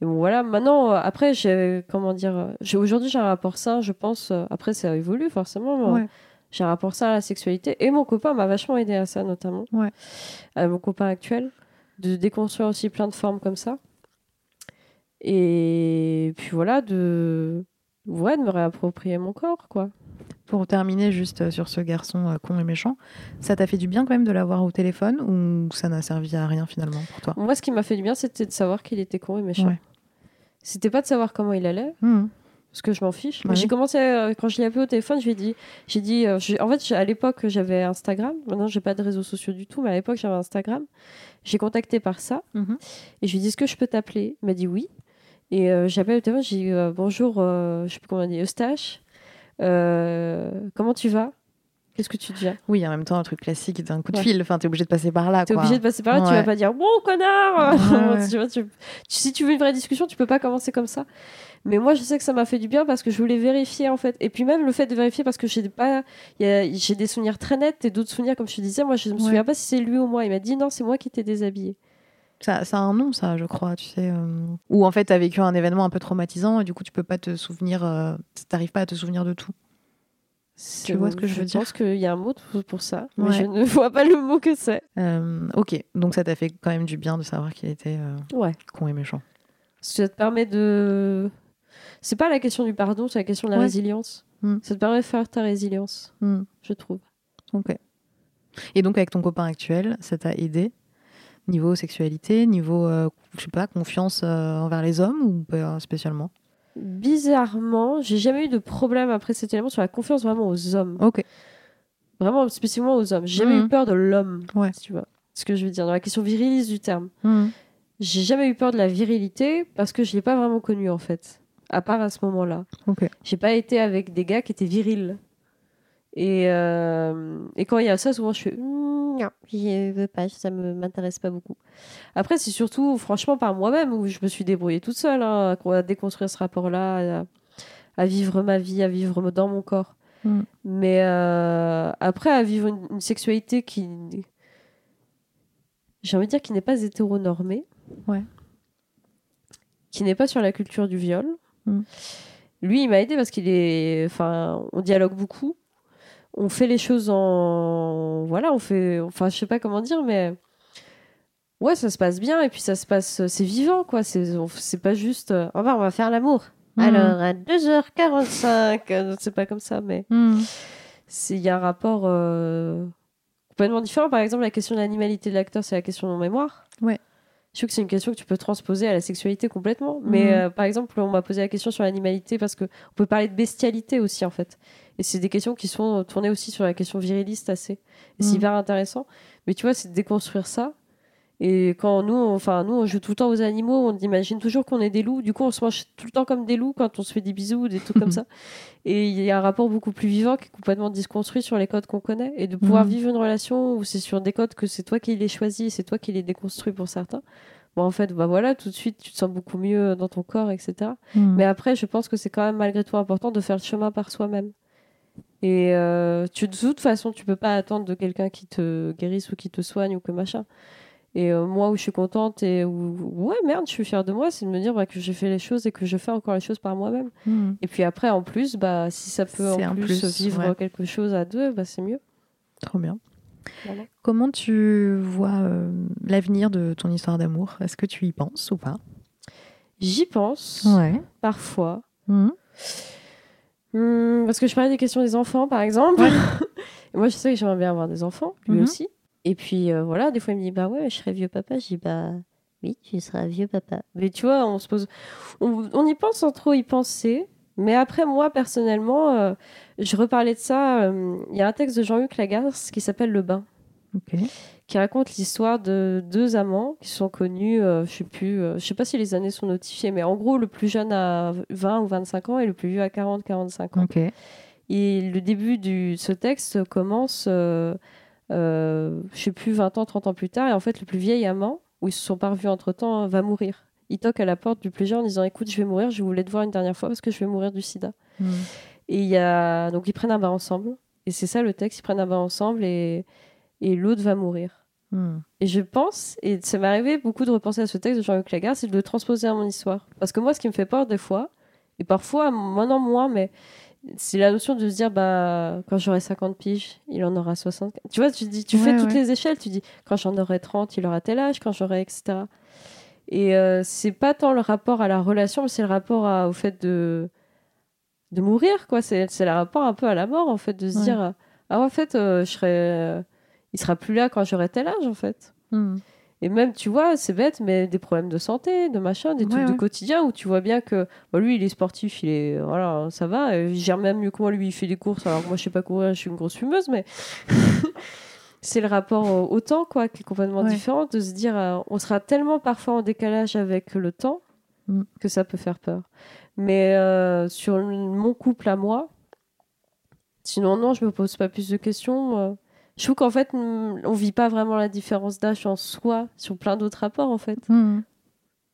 Et bon, voilà. Maintenant, euh, après, j'ai, comment dire, euh, j'ai, aujourd'hui, j'ai un rapport sain, je pense. après, ça évolue forcément. mais, Ouais. J'ai un rapport sain à la sexualité. Et mon copain m'a vachement aidé à ça, notamment. Ouais. Mon copain actuel. De déconstruire aussi plein de formes comme ça. Et puis voilà, de, ouais, de me réapproprier mon corps, quoi. Pour terminer juste euh, sur ce garçon euh, con et méchant, ça t'a fait du bien quand même de l'avoir au téléphone ou ça n'a servi à rien finalement pour toi? Moi, ce qui m'a fait du bien, c'était de savoir qu'il était con et méchant. Ouais. C'était pas de savoir comment il allait, Hmm. Parce que je m'en fiche. Bah j'ai commencé euh, quand je l'ai appelé au téléphone, je lui ai dit, j'ai dit, euh, en fait, à l'époque j'avais Instagram. Maintenant, j'ai pas de réseaux sociaux du tout, mais à l'époque j'avais Instagram. J'ai contacté par ça Mhm. et je lui ai dit, est-ce que je peux t'appeler? Il m'a dit oui. Et euh, j'ai appelé au téléphone, j'ai dit euh, bonjour, je sais plus comment on dit, Eustache. Comment tu vas? Qu'est-ce que tu deviens? Oui, en même temps, un truc classique d'un coup de Ouais. fil. Enfin, t'es obligé de passer par là. T'es obligé de passer par là, tu Ouais. vas pas dire bon connard. Ouais, ouais. Tu vois, tu- tu- si tu veux une vraie discussion, tu peux pas commencer comme ça. Mais moi, je sais que ça m'a fait du bien parce que je voulais vérifier en fait. Et puis même le fait de vérifier parce que j'ai pas, j'ai des souvenirs très nets et d'autres souvenirs comme je te disais. Moi, je me Ouais. souviens pas si c'est lui ou moi. Il m'a dit non, c'est moi qui t'ai déshabillé. Ça, ça a un nom, ça, je crois, tu sais. euh, Ou en fait, t'as vécu un événement un peu traumatisant et du coup, tu peux pas te souvenir. euh, T'arrives pas à te souvenir de tout. C'est- vois ce que je veux dire? Je pense qu'il y a un mot pour- ça, mais Ouais. je ne vois pas le mot que c'est. Euh, ok, donc ça t'a fait quand même du bien de savoir qu'il était euh, Ouais. con et méchant. Ça te permet de. C'est pas la question du pardon, c'est la question de la Ouais. résilience. Mm. Ça te permet de faire ta résilience, Hmm, je trouve. ok. Et donc, avec ton copain actuel, ça t'a aidé Niveau sexualité, niveau, euh, je sais pas, confiance euh, envers les hommes ou pas spécialement? Bizarrement, j'ai jamais eu de problème après cet élément sur la confiance vraiment aux hommes. Ok. Vraiment spécifiquement aux hommes. J'ai jamais eu peur de l'homme, Ouais. si tu vois. Ce que je veux dire, dans la question viriliste du terme. Hmm, J'ai jamais eu peur de la virilité parce que je l'ai pas vraiment connue en fait. À part à ce moment-là. Ok. J'ai pas été avec des gars qui étaient virils. Et, euh, et quand il y a ça, souvent je fais Hmm, non, je veux pas, ça me m'intéresse pas beaucoup. Après, c'est surtout, franchement, par moi-même où je me suis débrouillée toute seule hein, à déconstruire ce rapport-là, à, à vivre ma vie, à vivre dans mon corps. Mm. Mais euh, après, à vivre une, une sexualité qui. J'ai envie de dire qui n'est pas hétéronormée. Ouais. Qui n'est pas sur la culture du viol. Mm. Lui, il m'a aidé parce qu'il est. Enfin, on dialogue beaucoup. On fait les choses en. Voilà, on fait. Enfin, je sais pas comment dire, mais. Ouais, ça se passe bien et puis ça se passe. C'est vivant, quoi. C'est on- pas juste. revoir, on va faire l'amour. Mhm. Alors, à 2h45. euh, C'est pas comme ça, mais c'est- il y a un rapport euh, complètement différent. Par exemple, la question de l'animalité de l'acteur, c'est la question de mémoire. Ouais. Je trouve que c'est une question que tu peux transposer à la sexualité complètement. Mais Mhm. euh, par exemple, on m'a posé la question sur l'animalité parce que on peut parler de bestialité aussi, en fait. Et c'est des questions qui sont tournées aussi sur la question viriliste assez. Et c'est Mhm. hyper intéressant. Mais tu vois, c'est de déconstruire ça. Et quand nous, on- enfin, nous, on joue tout le temps aux animaux, on imagine toujours qu'on est des loups. Du coup, on se mange tout le temps comme des loups quand on se fait des bisous ou des trucs comme ça. Et il y a un rapport beaucoup plus vivant qui est complètement disconstruit sur les codes qu'on connaît. Et de pouvoir Mhm. vivre une relation où c'est sur des codes que c'est toi qui les choisis, c'est toi qui les déconstruis pour certains. Bon, en fait, bah voilà, tout de suite, tu te sens beaucoup mieux dans ton corps, etc. hmm. Mais après, je pense que c'est quand même malgré tout important de faire le chemin par soi-même. Et euh, tu, de toute façon, tu peux pas attendre de quelqu'un qui te guérisse ou qui te soigne ou que machin. Et euh, moi, où je suis contente et où, ouais, merde, je suis fière de moi, c'est de me dire bah, que j'ai fait les choses et que je fais encore les choses par moi-même. Hmm. Et puis après, en plus, bah, si ça peut en plus, plus, vivre ouais. quelque chose à deux, bah, c'est mieux. Trop bien. Voilà. Comment tu vois euh, l'avenir de ton histoire d'amour? Est-ce que tu y penses ou pas? J'y pense, Ouais. parfois. Mhm. Hmm, parce que je parlais des questions des enfants, par exemple. Et moi, je sais que j'aimerais bien avoir des enfants, lui Mhm. aussi. Et puis, euh, voilà, des fois, il me dit, bah ouais, je serai vieux papa. Je dis, bah oui, tu seras vieux papa. Mais tu vois, on se pose. On, on y pense sans trop y penser. Mais après, moi, personnellement, euh, je reparlais de ça. euh, Il y a un texte de Jean-Luc Lagarce qui s'appelle Le bain, Ok. qui raconte l'histoire de deux amants qui sont connus, euh, je sais plus, euh, je sais pas si les années sont notifiées, mais en gros, le plus jeune a 20 ou 25 ans et le plus vieux a 40, 45 ans. Et le début de ce texte commence, euh, je sais plus, 20 ans, 30 ans plus tard. Et en fait, le plus vieil amant, où ils se sont pas revus entre temps, va mourir. Il toque à la porte du plus jeune en disant Écoute, je vais mourir, je voulais te voir une dernière fois parce que je vais mourir du sida. Mhm. Et il y a... donc ils prennent un bain ensemble. Et c'est ça le texte ils prennent un bain ensemble et, et l'autre va mourir. Mhm. Et je pense, et ça m'est arrivé beaucoup de repenser à ce texte de Jean-Luc Lagarde, c'est de le transposer à mon histoire. Parce que moi, ce qui me fait peur des fois, et parfois, maintenant moins, mais c'est la notion de se dire, bah, quand j'aurai 50 piges, il en aura 60. Tu vois, tu, dis, tu fais Ouais, toutes les échelles, tu dis, quand j'en aurai 30, il aura tel âge, quand j'aurai, etc. Et euh, c'est pas tant le rapport à la relation, mais c'est le rapport à- au fait de, de mourir, quoi. C'est c'est le rapport un peu à la mort, en fait, de se Ouais. dire, ah, en fait, euh, je serai. euh, il sera plus là quand j'aurai tel âge, en fait. Mhm. Et même, tu vois, c'est bête, mais des problèmes de santé, de machin, des trucs Ouais, de quotidien où tu vois bien que bah, lui, il est sportif, il est. Voilà, ça va. Il gère même mieux que moi, lui, il fait des courses. Alors que moi, je sais pas courir, je suis une grosse fumeuse, mais. c'est le rapport au, temps, quoi, qui est complètement Ouais. différent, de se dire, euh, on sera tellement parfois en décalage avec le temps Mm. que ça peut faire peur. Mais euh, sur mon couple à moi, sinon, non, je me pose pas plus de questions. euh, je trouve qu'en fait, on vit pas vraiment la différence d'âge en soi sur plein d'autres rapports, en fait. Mhm.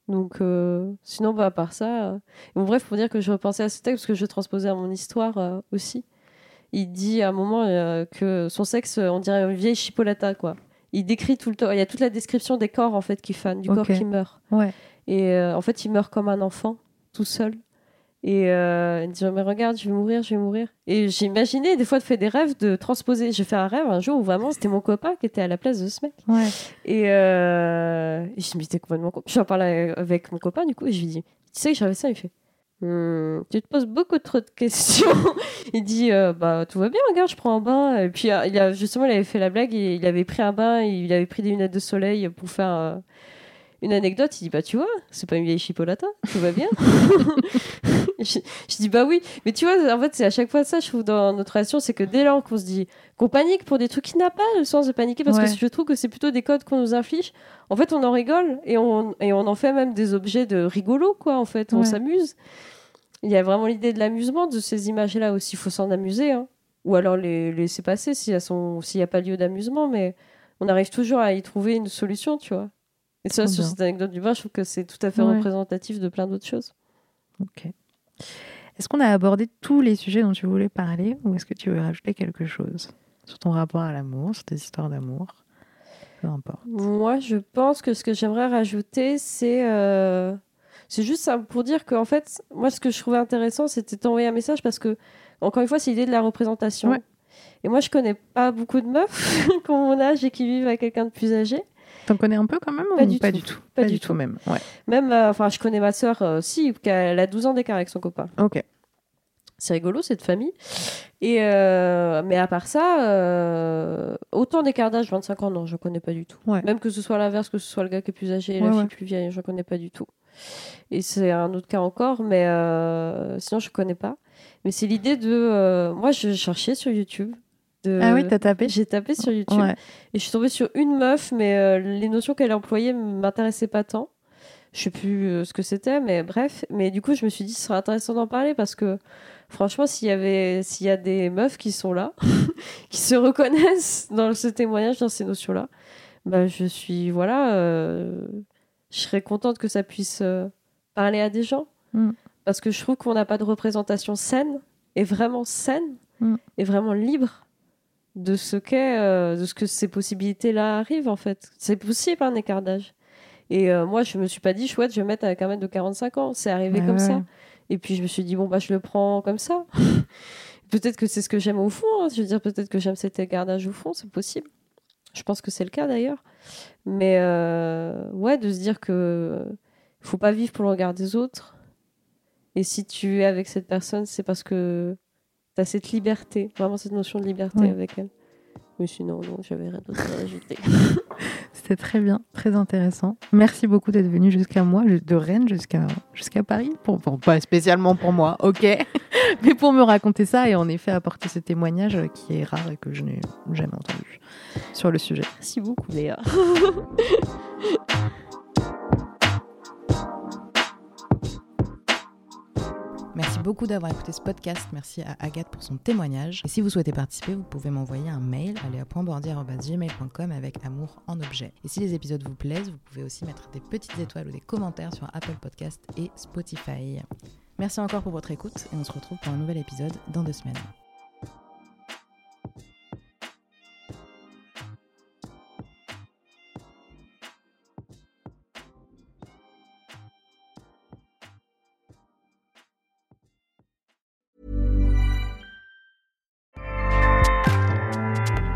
Donc, euh, sinon, bah, à part ça. euh, bon, bref, pour dire que je repensais à ce texte parce que je transposais à mon histoire euh, aussi. Il dit à un moment euh, que son sexe, on dirait une vieille chipolata, quoi. Il décrit tout le temps. Il y a toute la description des corps, en fait, qui fanent, du corps qui meurt. Ouais. Et en fait, il meurt comme un enfant, tout seul. Et euh, il dit Mais regarde, je vais mourir, je vais mourir. Et j'ai imaginé, des fois, de faire des rêves, de transposer. J'ai fait un rêve un jour où vraiment c'était mon copain qui était à la place de ce mec. Ouais. Et, euh, et je me disais complètement. J'en parlais avec mon copain, du coup, et je lui dis Tu sais que j'avais ça Il fait Hmm, Tu te poses beaucoup trop de questions. il dit euh, Bah, tout va bien, regarde, je prends un bain. Et puis, euh, il a, justement, il avait fait la blague, et il avait pris un bain, et il avait pris des lunettes de soleil pour faire. Une anecdote, il dit bah tu vois, c'est pas une vieille chipolata, tout va bien. je, je dis bah oui, mais tu vois, en fait c'est à chaque fois ça, je trouve dans notre relation, c'est que dès lors qu'on se dit qu'on panique pour des trucs qui n'a pas le sens de paniquer, parce Ouais. que je trouve que c'est plutôt des codes qu'on nous inflige. En fait, on en rigole et on et on en fait même des objets de rigolo quoi. En fait, on s'amuse. Il y a vraiment l'idée de l'amusement de ces images-là aussi. Il faut s'en amuser, hein. ou alors les laisser passer s'il y a son s'il y a pas lieu d'amusement, mais on arrive toujours à y trouver une solution, tu vois. Et ça, sur cette anecdote du bain, je trouve que c'est tout à fait Ouais. représentatif de plein d'autres choses. Ok. Est-ce qu'on a abordé tous les sujets dont tu voulais parler ou est-ce que tu veux rajouter quelque chose sur ton rapport à l'amour, sur tes histoires d'amour? Peu importe. Moi, je pense que ce que j'aimerais rajouter, c'est euh, c'est juste ça, pour dire qu'en fait, moi, ce que je trouvais intéressant, c'était d'envoyer un message parce que, encore une fois, c'est l'idée de la représentation. Ouais. Et moi, je connais pas beaucoup de meufs qui ont mon âge et qui vivent avec quelqu'un de plus âgé. T'en connais un peu quand même Pas ou du pas tout. du tout? Pas Pas du tout même. Ouais. Même, euh, enfin, je connais ma sœur, euh, si, qu'elle a 12 ans d'écart avec son copain. Ok. C'est rigolo, cette famille. Et euh, mais à part ça, euh, autant d'écart d'âge, 25 ans, non, je connais pas du tout. Ouais. Même que ce soit l'inverse, que ce soit le gars qui est plus âgé et Ouais, la fille plus vieille, je connais pas du tout. Et c'est un autre cas encore, mais sinon je connais pas. Mais c'est l'idée de, moi je cherchais sur YouTube. De... Ah oui, t'as tapé J'ai tapé sur YouTube Ouais. et je suis tombée sur une meuf, mais euh, les notions qu'elle employait m'intéressaient pas tant. Je sais plus euh, ce que c'était, mais bref. Mais du coup, je me suis dit, ce serait intéressant d'en parler parce que franchement, s'il y avait, s'il y a des meufs qui sont là, qui se reconnaissent dans ce témoignage, dans ces notions-là, bah, je suis, voilà, euh, je serais contente que ça puisse parler à des gens. Mm. Parce que je trouve qu'on n'a pas de représentation saine, et vraiment saine, Mm. est vraiment libre de ce qu'est, euh, de ce que ces possibilités-là arrivent en fait. C'est possible un écart d'âge. Et euh, moi, je me suis pas dit chouette, je vais mettre avec un mec de 45 ans. C'est arrivé comme ouais. ça. Et puis je me suis dit bon bah je le prends comme ça. peut-être que c'est ce que j'aime au fond. hein. Je veux dire peut-être que j'aime cet écart d'âge au fond, c'est possible. Je pense que c'est le cas d'ailleurs. Mais euh, ouais, de se dire que faut pas vivre pour le regard des autres. Et si tu es avec cette personne, c'est parce que tu as cette liberté, vraiment cette notion de liberté Ouais. avec elle. Mais sinon, non, j'avais rien d'autre à ajouter. C'était très bien, très intéressant. Merci beaucoup d'être venu jusqu'à moi, de Rennes jusqu'à jusqu'à Paris. Pour, pour- pas spécialement pour moi, ok. Mais pour me raconter ça et en effet apporter ce témoignage qui est rare et que je n'ai jamais entendu sur le sujet. Merci beaucoup, Léa. Merci beaucoup d'avoir écouté ce podcast. Merci à Agathe pour son témoignage. Et si vous souhaitez participer, vous pouvez m'envoyer un mail à léa.bordier.gmail.com avec amour en objet. Et si les épisodes vous plaisent, vous pouvez aussi mettre des petites étoiles ou des commentaires sur Apple Podcast et Spotify. Merci encore pour votre écoute et on se retrouve pour un nouvel épisode dans deux semaines.